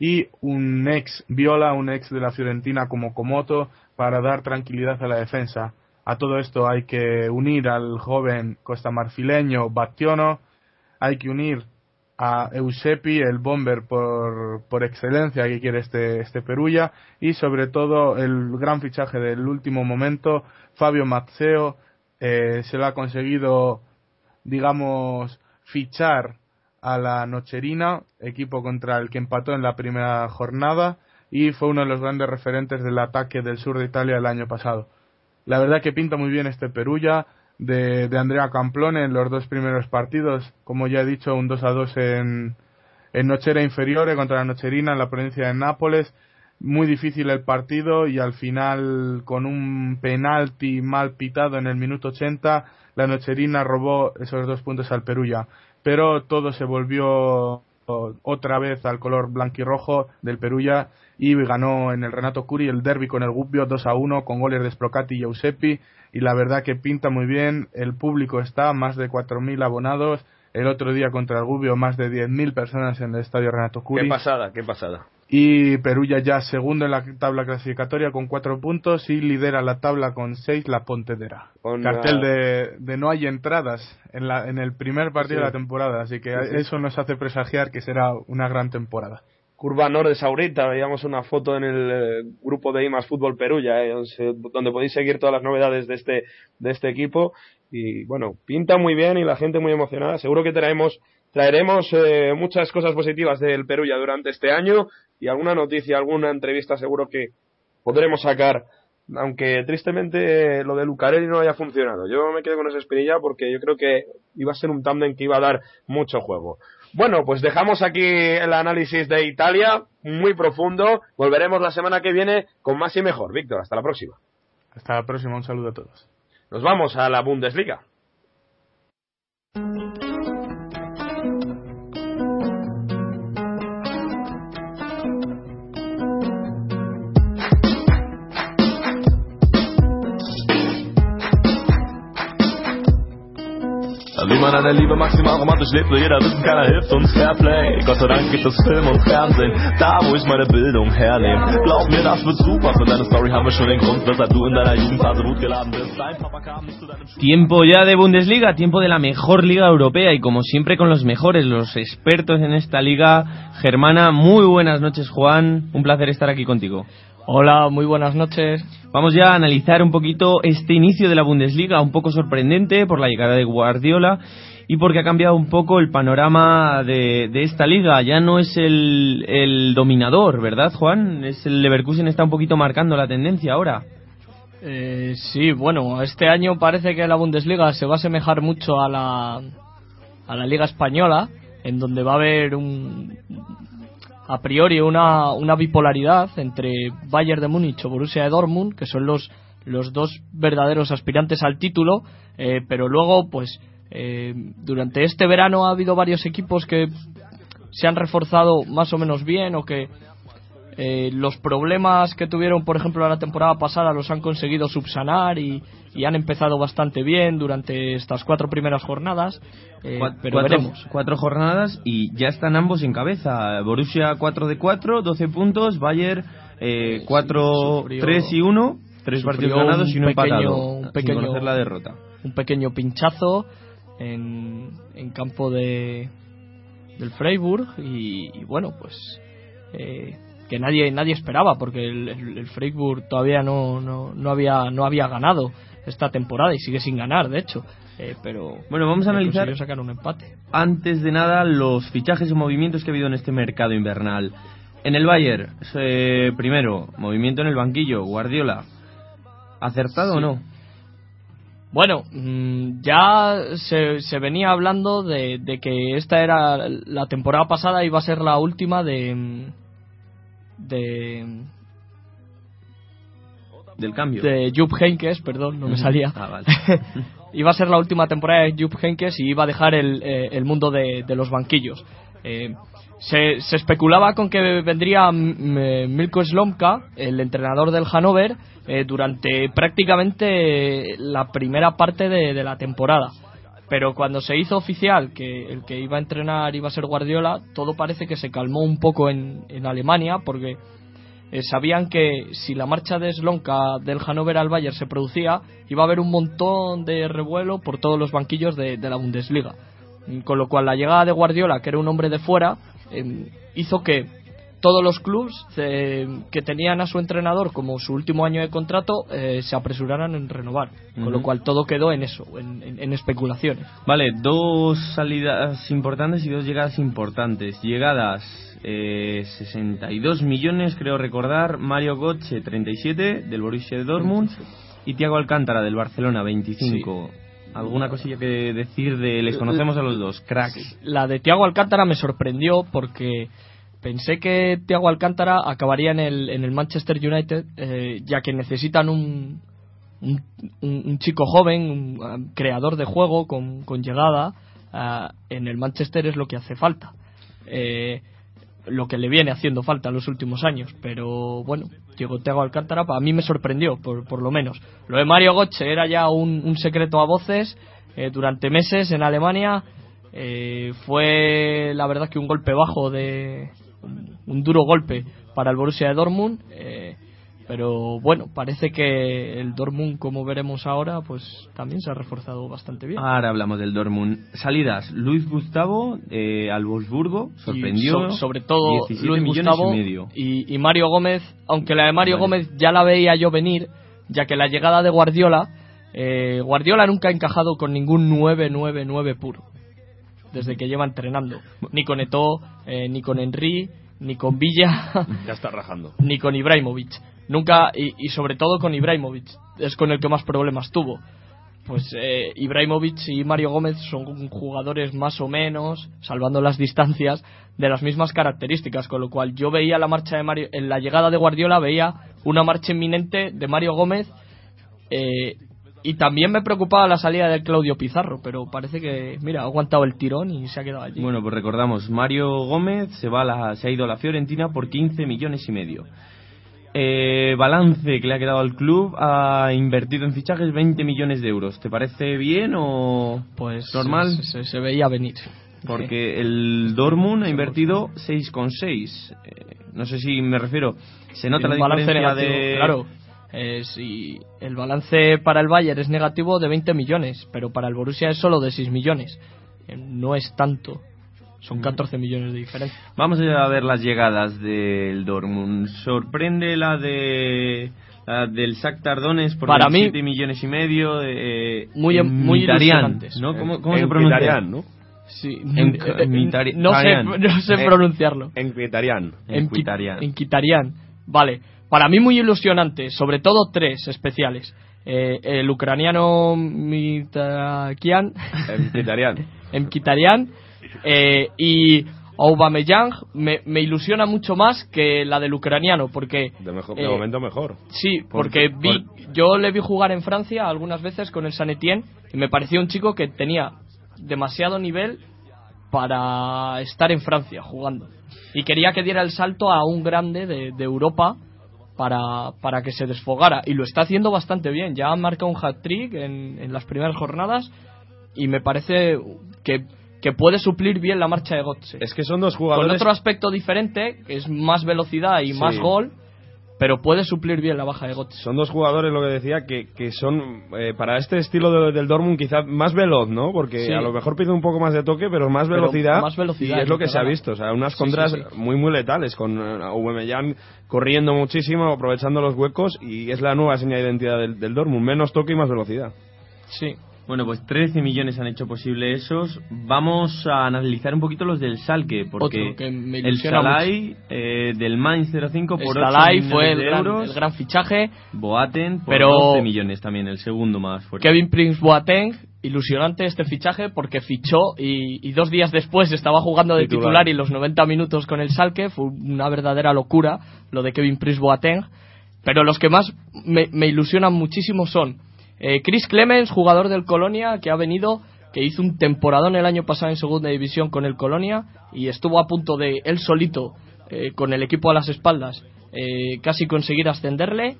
Y un ex Viola, un ex de la Fiorentina como Komoto, para dar tranquilidad a la defensa. A todo esto hay que unir al joven costamarfileño Bationo, hay que unir a Eusepi, el bomber por, por excelencia que quiere este, este Perulla, y sobre todo el gran fichaje del último momento, Fabio Mazzeo, eh, se lo ha conseguido, digamos, fichar a la Nocherina, equipo contra el que empató en la primera jornada, y fue uno de los grandes referentes del ataque del sur de Italia el año pasado. La verdad que pinta muy bien este Perulla de, de Andrea Camplone en los dos primeros partidos, como ya he dicho, un 2 a 2 en, en Nochera Inferiore contra la Nocherina en la provincia de Nápoles. Muy difícil el partido y al final con un penalti mal pitado en el minuto 80 la Nocherina robó esos dos puntos al Perulla. Pero todo se volvió otra vez al color blanquirrojo del Perulla y ganó en el Renato Curi el derby con el Gubbio 2 a 1 con goles de Sprocati y Eusepi y la verdad que pinta muy bien, el público está, más de 4.000 abonados, el otro día contra el Gubbio más de 10.000 personas en el estadio Renato Curi. Qué pasada, qué pasada. Y Perulla ya segundo en la tabla clasificatoria con cuatro puntos y lidera la tabla con seis la Pontedera. Cartel de, de, no hay entradas en, la, en el primer partido de la temporada, así que eso nos hace presagiar que será una gran temporada. Curva Nord de Saurita, veíamos una foto en el eh, grupo de IMAS Fútbol Perulla, eh, donde podéis seguir todas las novedades de este, de este equipo. Y bueno, pinta muy bien y la gente muy emocionada. Seguro que traemos, traeremos eh, muchas cosas positivas del Perulla durante este año y alguna noticia, alguna entrevista seguro que podremos sacar. Aunque tristemente lo de Lucarelli no haya funcionado. Yo me quedo con esa espinilla porque yo creo que iba a ser un tándem que iba a dar mucho juego. Bueno, pues dejamos aquí el análisis de Italia, muy profundo. Volveremos la semana que viene con más y mejor. Víctor, hasta la próxima. Hasta la próxima, un saludo a todos. Nos vamos a la Bundesliga. Tiempo ya de Bundesliga, tiempo de la mejor liga europea y como siempre con los mejores, los expertos en esta liga germana. Muy buenas noches, Juan. Un placer estar aquí contigo. Hola, muy buenas noches. Vamos ya a analizar un poquito este inicio de la Bundesliga, un poco sorprendente por la llegada de Guardiola y porque ha cambiado un poco el panorama de, de esta liga. Ya no es el, el, dominador, ¿verdad, Juan? Es el Leverkusen está un poquito marcando la tendencia ahora. Eh, sí, bueno, este año parece que la Bundesliga se va a asemejar mucho a la, a la Liga Española, en donde va a haber un, a priori una, una bipolaridad entre Bayern de Múnich o Borussia de Dortmund, que son los, los dos verdaderos aspirantes al título, eh, pero luego, pues, eh, durante este verano ha habido varios equipos que se han reforzado más o menos bien o que eh, los problemas que tuvieron, por ejemplo, la temporada pasada los han conseguido subsanar y, y han empezado bastante bien durante estas cuatro primeras jornadas. Eh, pero cuatro, veremos. cuatro jornadas y ya están ambos en cabeza. Borussia 4 de 4, 12 puntos. Bayern eh, 4, 3 y 1. Tres partidos ganados y uno pequeño, empatado. Un pequeño, sin conocer la derrota. Un pequeño pinchazo en, en campo de del Freiburg y, y bueno, pues eh, que nadie nadie esperaba porque el, el, el Freiburg todavía no, no, no había no había ganado esta temporada y sigue sin ganar de hecho. Eh, pero bueno vamos a analizar sacar un empate. antes de nada los fichajes y movimientos que ha habido en este mercado invernal. En el Bayern eh, primero movimiento en el banquillo Guardiola. Acertado Sí. o no Bueno, mm, ya se, se venía hablando de, de que esta era la temporada pasada iba a ser la última de de del cambio de Jupp Heynckes, perdón, no me salía. Ah, vale. iba a ser la última temporada de Jupp Heynckes y iba a dejar el, eh, el mundo de, de los banquillos. Eh, se, se especulaba con que vendría mm, eh, Milko Slomka, el entrenador del Hannover, eh, durante prácticamente la primera parte de, de la temporada. Pero cuando se hizo oficial que el que iba a entrenar iba a ser Guardiola, todo parece que se calmó un poco en, en Alemania porque eh, sabían que si la marcha de Slonka del Hannover al Bayern se producía, iba a haber un montón de revuelo por todos los banquillos de, de la Bundesliga. Con lo cual la llegada de Guardiola, que era un hombre de fuera, eh, hizo que todos los clubes eh, que tenían a su entrenador como su último año de contrato eh, se apresuraran en renovar. Con lo cual todo quedó en eso, en, en- en especulaciones. Vale, dos salidas importantes y dos llegadas importantes. Llegadas, eh, 62 millones, creo recordar. Mario Götze, 37, del Borussia Dortmund. Y Thiago Alcántara, del Barcelona, 25. ¿Alguna cosilla que decir de... Les conocemos a los dos, cracks. La de Thiago Alcántara me sorprendió porque pensé que Thiago Alcántara acabaría en el, en el Manchester United, eh, ya que necesitan un, un, un- un chico joven, un ah, creador de juego con, con llegada. ah, en el Manchester es lo que hace falta. Eh, lo que le viene haciendo falta en los últimos años. Pero bueno, llegó Thiago Alcántara, a mí me sorprendió, por, por lo menos. Lo de Mario Götze era ya un, un secreto a voces eh, durante meses en Alemania. eh, fue la verdad que un golpe bajo de un duro golpe para el Borussia de Dortmund eh, pero bueno parece que el Dortmund como veremos ahora pues también se ha reforzado bastante bien Ahora hablamos del Dortmund. Salidas, Luis Gustavo eh, al Wolfsburgo, Y sorprendió. so- sobre todo 17 Luis Gustavo y medio. y, y Mario Gómez, aunque la de Mario Vale. Gómez ya la veía yo venir, ya que la llegada de Guardiola, eh, Guardiola nunca ha encajado con ningún 9-9-9 puro, desde que lleva entrenando, ni con Eto'o, eh, ni con Henry, ni con Villa, Ya está rajando. ni con Ibrahimovic. Nunca, y, sobre todo con Ibrahimovic, es con el que más problemas tuvo. Pues eh, Ibrahimovic y Mario Gómez son jugadores más o menos, salvando las distancias, de las mismas características, con lo cual yo veía la marcha de Mario, en la llegada de Guardiola veía una marcha inminente de Mario Gómez eh, y también me preocupaba la salida de Claudio Pizarro, pero parece que, mira, ha aguantado el tirón y se ha quedado allí. Bueno, pues recordamos, Mario Gómez se, va a la- se ha ido a la Fiorentina por 15 millones y medio. Eh, balance que le ha quedado al club, ha invertido en fichajes 20 millones de euros. ¿Te parece bien o pues normal? Se, se- se veía venir. Porque el Dortmund ha invertido 6,6. Eh, no sé si me refiero. Se nota la diferencia negativo, de. Claro, eh, si el balance para el Bayern es negativo de 20 millones, pero para el Borussia es solo de 6 millones. Eh, no es tanto. Son 14 millones de diferencia. Vamos a ver las llegadas del Dortmund. Sorprende la de la del Shakhtar Donetsk por Para mí- 7 millones y medio. Eh, Muy- em- muy ilusionantes. ¿no? ¿Cómo, En- cómo se en pronuncia? Mkhitaryan, ¿no? Sí, En- eh, en Mkhitaryan. no sé, no sé Eh, pronunciarlo. En Mkhitaryan. En Mkhitaryan. Vale. Para mí muy ilusionante, sobre todo tres especiales. Eh, el ucraniano Mitakian, En Mkhitaryan. Mkhitaryan eh, y Aubameyang me, me ilusiona mucho más que la del ucraniano porque De, mejor, de Eh, momento mejor. Sí, Por- porque por- vi, yo le vi jugar en Francia algunas veces con el San Etienne y me pareció un chico que tenía demasiado nivel para estar en Francia jugando. Y quería que diera el salto a un grande de, de Europa para, para que se desfogara. Y lo está haciendo bastante bien. Ya ha marcado un hat-trick en, en las primeras jornadas y me parece que, que puede suplir bien la marcha de Götze. Es que son dos Con jugadores. otro aspecto diferente, que es más velocidad y Sí. más gol, pero puede suplir bien la baja de Götze. Son dos jugadores, lo que decía, que, que son eh, para este estilo de- del Dortmund quizás más veloz, ¿no? Porque Sí. a lo mejor pide un poco más de toque, pero más Pero velocidad. más velocidad y es lo que se ha visto. O sea, unas Sí, contras muy, muy letales, con eh, Aubameyang corriendo muchísimo, aprovechando los huecos, y es la nueva señal de identidad del, del Dortmund. Menos toque y más velocidad. Sí. Bueno, pues 13 millones han hecho posible esos. Vamos a analizar un poquito los del Salque, porque Otro que me el Salai eh, del Mainz 05 por 8 Stalai millones fue el de gran, euros. el gran fichaje. Boaten por Pero- 12 millones también, el segundo más fuerte. Kevin Prince Boateng, ilusionante este fichaje porque fichó y, y dos días después estaba jugando de Titular. titular. y los 90 minutos con el Salque. Fue una verdadera locura lo de Kevin Prince Boateng. Pero los que más me, me ilusionan muchísimo son eh, Chris Clemens, jugador del Colonia, que ha venido, que hizo un temporadón el año pasado en segunda división con el Colonia y estuvo a punto de él solito, eh, con el equipo a las espaldas, eh, casi conseguir ascenderle.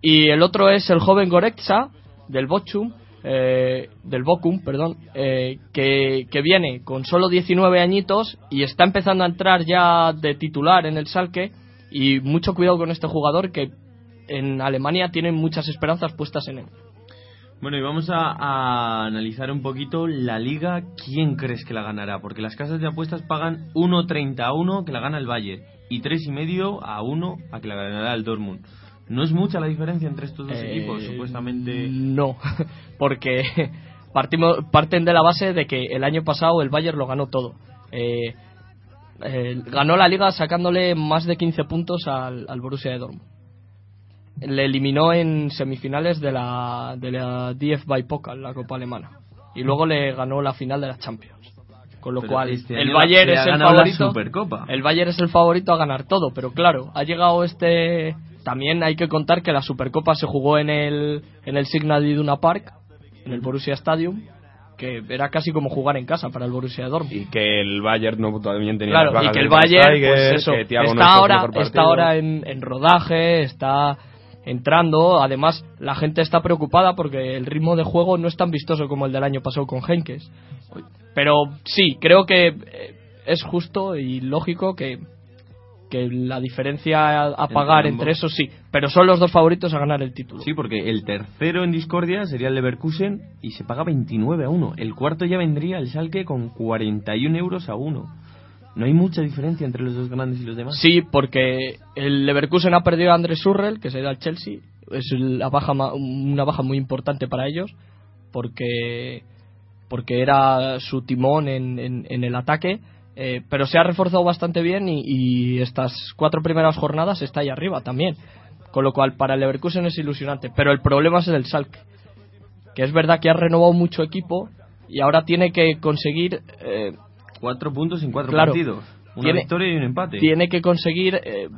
Y el otro es el joven Goretzka del Bochum, eh, del Bochum, perdón, eh, que, que viene con solo 19 añitos y está empezando a entrar ya de titular en el Salque. Y mucho cuidado con este jugador que en Alemania tienen muchas esperanzas puestas en él. Bueno, y vamos a, a analizar un poquito la liga. ¿Quién crees que la ganará? Porque las casas de apuestas pagan 1.30 a 1 que la gana el Bayern y 3,5 a 1 a que la ganará el Dortmund. ¿No es mucha la diferencia entre estos dos Eh, equipos? Supuestamente. No, porque partimos, parten de la base de que el año pasado el Bayern lo ganó todo. Eh, eh, ganó la liga sacándole más de 15 puntos al, al Borussia de Dortmund. Le eliminó en semifinales de la, de la DFB Pokal, la Copa Alemana. Y luego le ganó la final de la Champions. Con lo Pero cual, este el Bayern es el favorito. El Bayern es el favorito a ganar todo, pero claro, ha llegado este. También hay que contar que la Supercopa se jugó en el en el Signal Iduna Park, en el Borussia Stadium, que era casi como jugar en casa para el Borussia Dortmund. Y que el Bayern no todavía tenía Claro, las y que el Bayern, pues eso, no está ahora, está ahora en, en rodaje, está entrando. Además, la gente está preocupada porque el ritmo de juego no es tan vistoso como el del año pasado con Henkes. Pero sí, creo que eh, es justo y lógico que, que la diferencia a, pagar entre esos sí, pero son los dos favoritos a ganar el título. Sí, porque el tercero en discordia sería el Leverkusen y se paga 29 a 1. El cuarto ya vendría el Schalke con 41 euros a 1. No hay mucha diferencia entre los dos grandes y los demás. Sí, porque el Leverkusen ha perdido a Andrés Surrell, que se da al Chelsea. Es la baja, una baja muy importante para ellos, porque, porque era su timón en, en- en el ataque. eh, pero se ha reforzado bastante bien y, y estas cuatro primeras jornadas está ahí arriba también. Con lo cual, para el Leverkusen es ilusionante. Pero el problema es el Salk. Que es verdad que ha renovado mucho equipo y ahora tiene que conseguir eh, Cuatro puntos en cuatro Claro. partidos. Una Tiene- victoria y un empate. tiene que conseguir eh,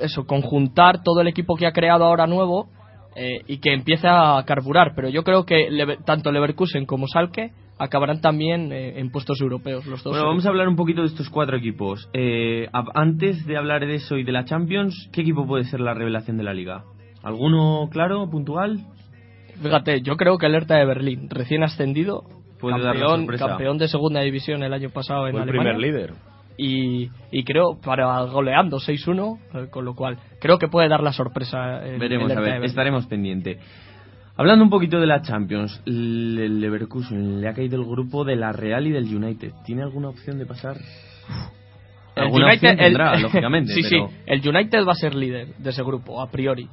eso, conjuntar todo el equipo que ha creado ahora nuevo eh, y que empiece a carburar. Pero yo creo que tanto Leverkusen como Salke acabarán también eh, en puestos europeos los dos. Bueno, vamos a hablar un poquito de estos cuatro equipos. Eh, antes de hablar de eso y de la Champions, ¿qué equipo puede ser la revelación de la liga? ¿Alguno claro, puntual? Fíjate, yo creo que el Hertha de Berlín, recién ascendido, Puede dar la campeón, sorpresa. campeón de segunda división el año pasado en Fue el Alemania. primer líder. Y, y creo, para goleando 6-1, eh, con lo cual creo que puede dar la sorpresa. Veremos, a ver, Berlín. estaremos pendiente. Hablando un poquito de la Champions, el el Leverkusen le ha caído el grupo de la Real y del United. ¿Tiene alguna opción de pasar? El Alguna United- opción tendrá, el- lógicamente, sí, pero- sí. El United va a ser líder de ese grupo, a priori.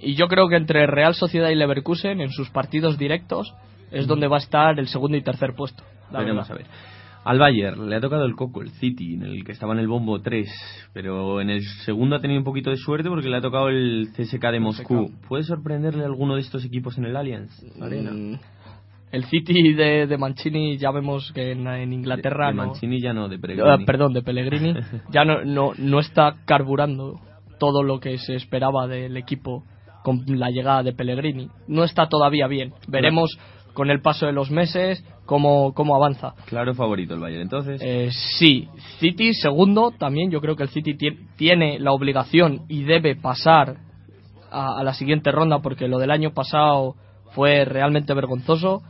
Y yo creo que entre Real Sociedad y Leverkusen, en sus partidos directos, es donde va a estar el segundo y tercer puesto. Veremos a ver. Al Bayern le ha tocado el coco, el City, en el que estaba en el bombo 3, pero en el segundo ha tenido un poquito de suerte porque le ha tocado el CSK de Moscú. ¿Puede sorprenderle alguno de estos equipos en el Allianz Arena? Mm, El City de, de Mancini, ya vemos que en, en Inglaterra. De- de no- Mancini ya no, de Ah, Pellegrini. perdón, de Pellegrini. ya no, no, no está carburando todo lo que se esperaba del equipo con la llegada de Pellegrini. No está todavía bien. Veremos con el paso de los meses cómo, cómo avanza. Claro favorito el Bayern, entonces. Eh, sí, City segundo, también yo creo que el City tie- tiene la obligación y debe pasar a, a la siguiente ronda porque lo del año pasado fue realmente vergonzoso.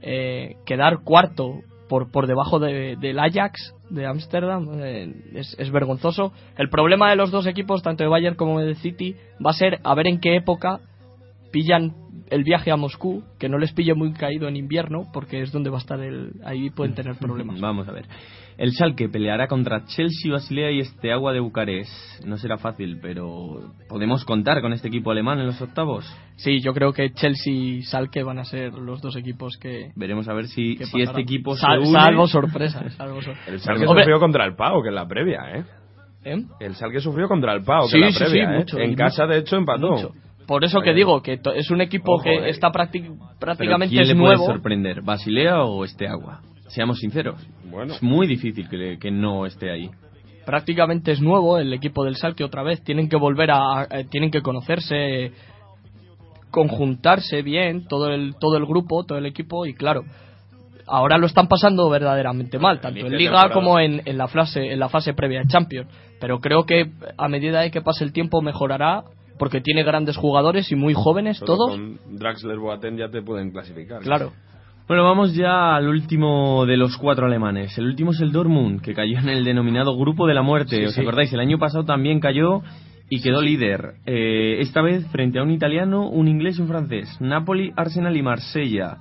Eh, quedar cuarto por, por debajo de- del Ajax de Ámsterdam eh, es, es vergonzoso. El problema de los dos equipos, tanto de Bayern como de City, va a ser a ver en qué época pillan el viaje a Moscú, que no les pille muy caído en invierno, porque es donde va a estar el... Ahí pueden tener problemas. Vamos a ver. El Schalke peleará contra Chelsea, Basilea y Steaua de Bucarest. No será fácil, pero podemos contar con este equipo alemán en los octavos. Sí, yo creo que Chelsea y Salke van a ser los dos equipos que. Veremos a ver si, que si este equipo Sal- se une. Salvo sorpresa. Salvo sor- El Schalke Hombre, sufrió contra el Pau, que en la previa, ¿eh? ¿eh? El Schalke sufrió contra el Pau, que Sí, en la sí, previa, sí, ¿eh? mucho, En casa, mucho. de hecho, empató. Mucho. Por eso que digo que es un equipo Ojo, que eh. está prácti- Pero prácticamente ¿quién es le puede nuevo. sorprender? ¿Basilea o Steaua? Seamos sinceros. Bueno. Es muy difícil que, que no esté ahí. Prácticamente es nuevo el equipo del Salke otra vez. Tienen que volver a. a- tienen que conocerse, conjuntarse bien, todo el, todo el grupo, todo el equipo, y claro. Ahora lo están pasando verdaderamente mal, tanto en Liga como en, en la fase, en la fase previa de Champions. Pero creo que a medida de que pase el tiempo mejorará, porque tiene grandes jugadores y muy jóvenes Solo todos. Con Draxler Boateng ya te pueden clasificar. Claro. Bueno, vamos ya al último de los cuatro alemanes. El último es el Dortmund, que cayó en el denominado grupo de la muerte. Sí, ¿Os sí. acordáis? El año pasado también cayó y quedó líder. Eh, esta vez frente a un italiano, un inglés y un francés. Napoli, Arsenal y Marsella.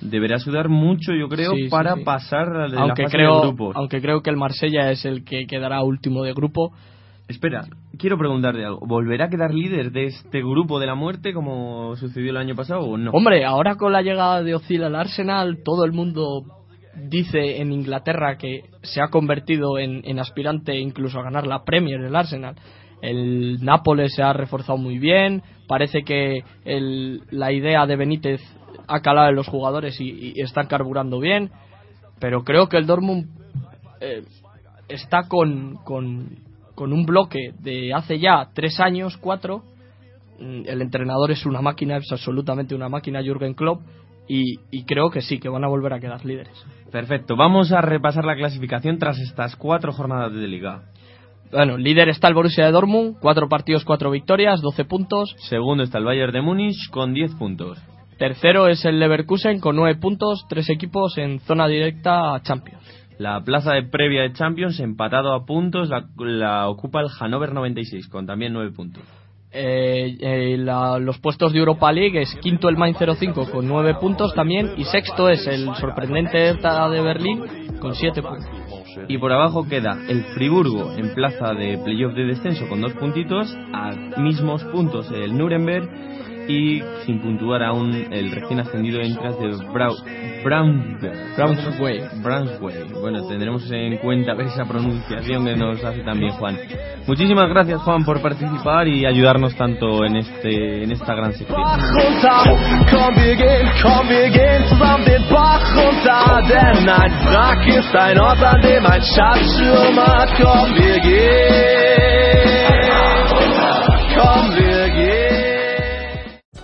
Deberá sudar mucho, yo creo, Sí, para sí. pasar de la aunque fase creo, de grupos. aunque creo que el Marsella es el que quedará último de grupo. Espera, quiero preguntarte algo. ¿Volverá a quedar líder de este grupo de la muerte como sucedió el año pasado o no? Hombre, ahora con la llegada de Ozil al Arsenal, todo el mundo dice en Inglaterra que se ha convertido en, aspirante incluso a ganar la Premier el Arsenal. El Nápoles se ha reforzado muy bien, parece que el- la idea de Benítez ha calado en los jugadores y, y están carburando bien, pero creo que el Dortmund eh, está con, con un bloque de hace ya tres años, cuatro, Mm, el entrenador es una máquina, es absolutamente una máquina, Jürgen Klopp, y, y creo que sí, que van a volver a quedar líderes. Perfecto, vamos a repasar la clasificación tras estas cuatro jornadas de liga. Bueno, líder está el Borussia de Dortmund, cuatro partidos, cuatro victorias, 12 puntos. Segundo está el Bayern de Múnich con 10 puntos. Tercero es el Leverkusen con 9 puntos, tres equipos en zona directa a Champions. La plaza de previa de Champions, empatado a puntos, la, la ocupa el Hannover 96 con también 9 puntos. Eh, eh, la- los puestos de Europa League es quinto el Main 05 con 9 puntos también y sexto es el sorprendente Hertha de Berlín con 7 puntos. Y por abajo queda el Friburgo en plaza de playoff de descenso con dos puntitos, a mismos puntos el Nuremberg y sin puntuar aún el recién ascendido Entras de Brau Braunschweig. Braunschweig. Braunschweig. Bueno, tendremos en cuenta esa pronunciación que nos hace también Juan. Muchísimas gracias Juan por participar y ayudarnos tanto en este en esta gran sección.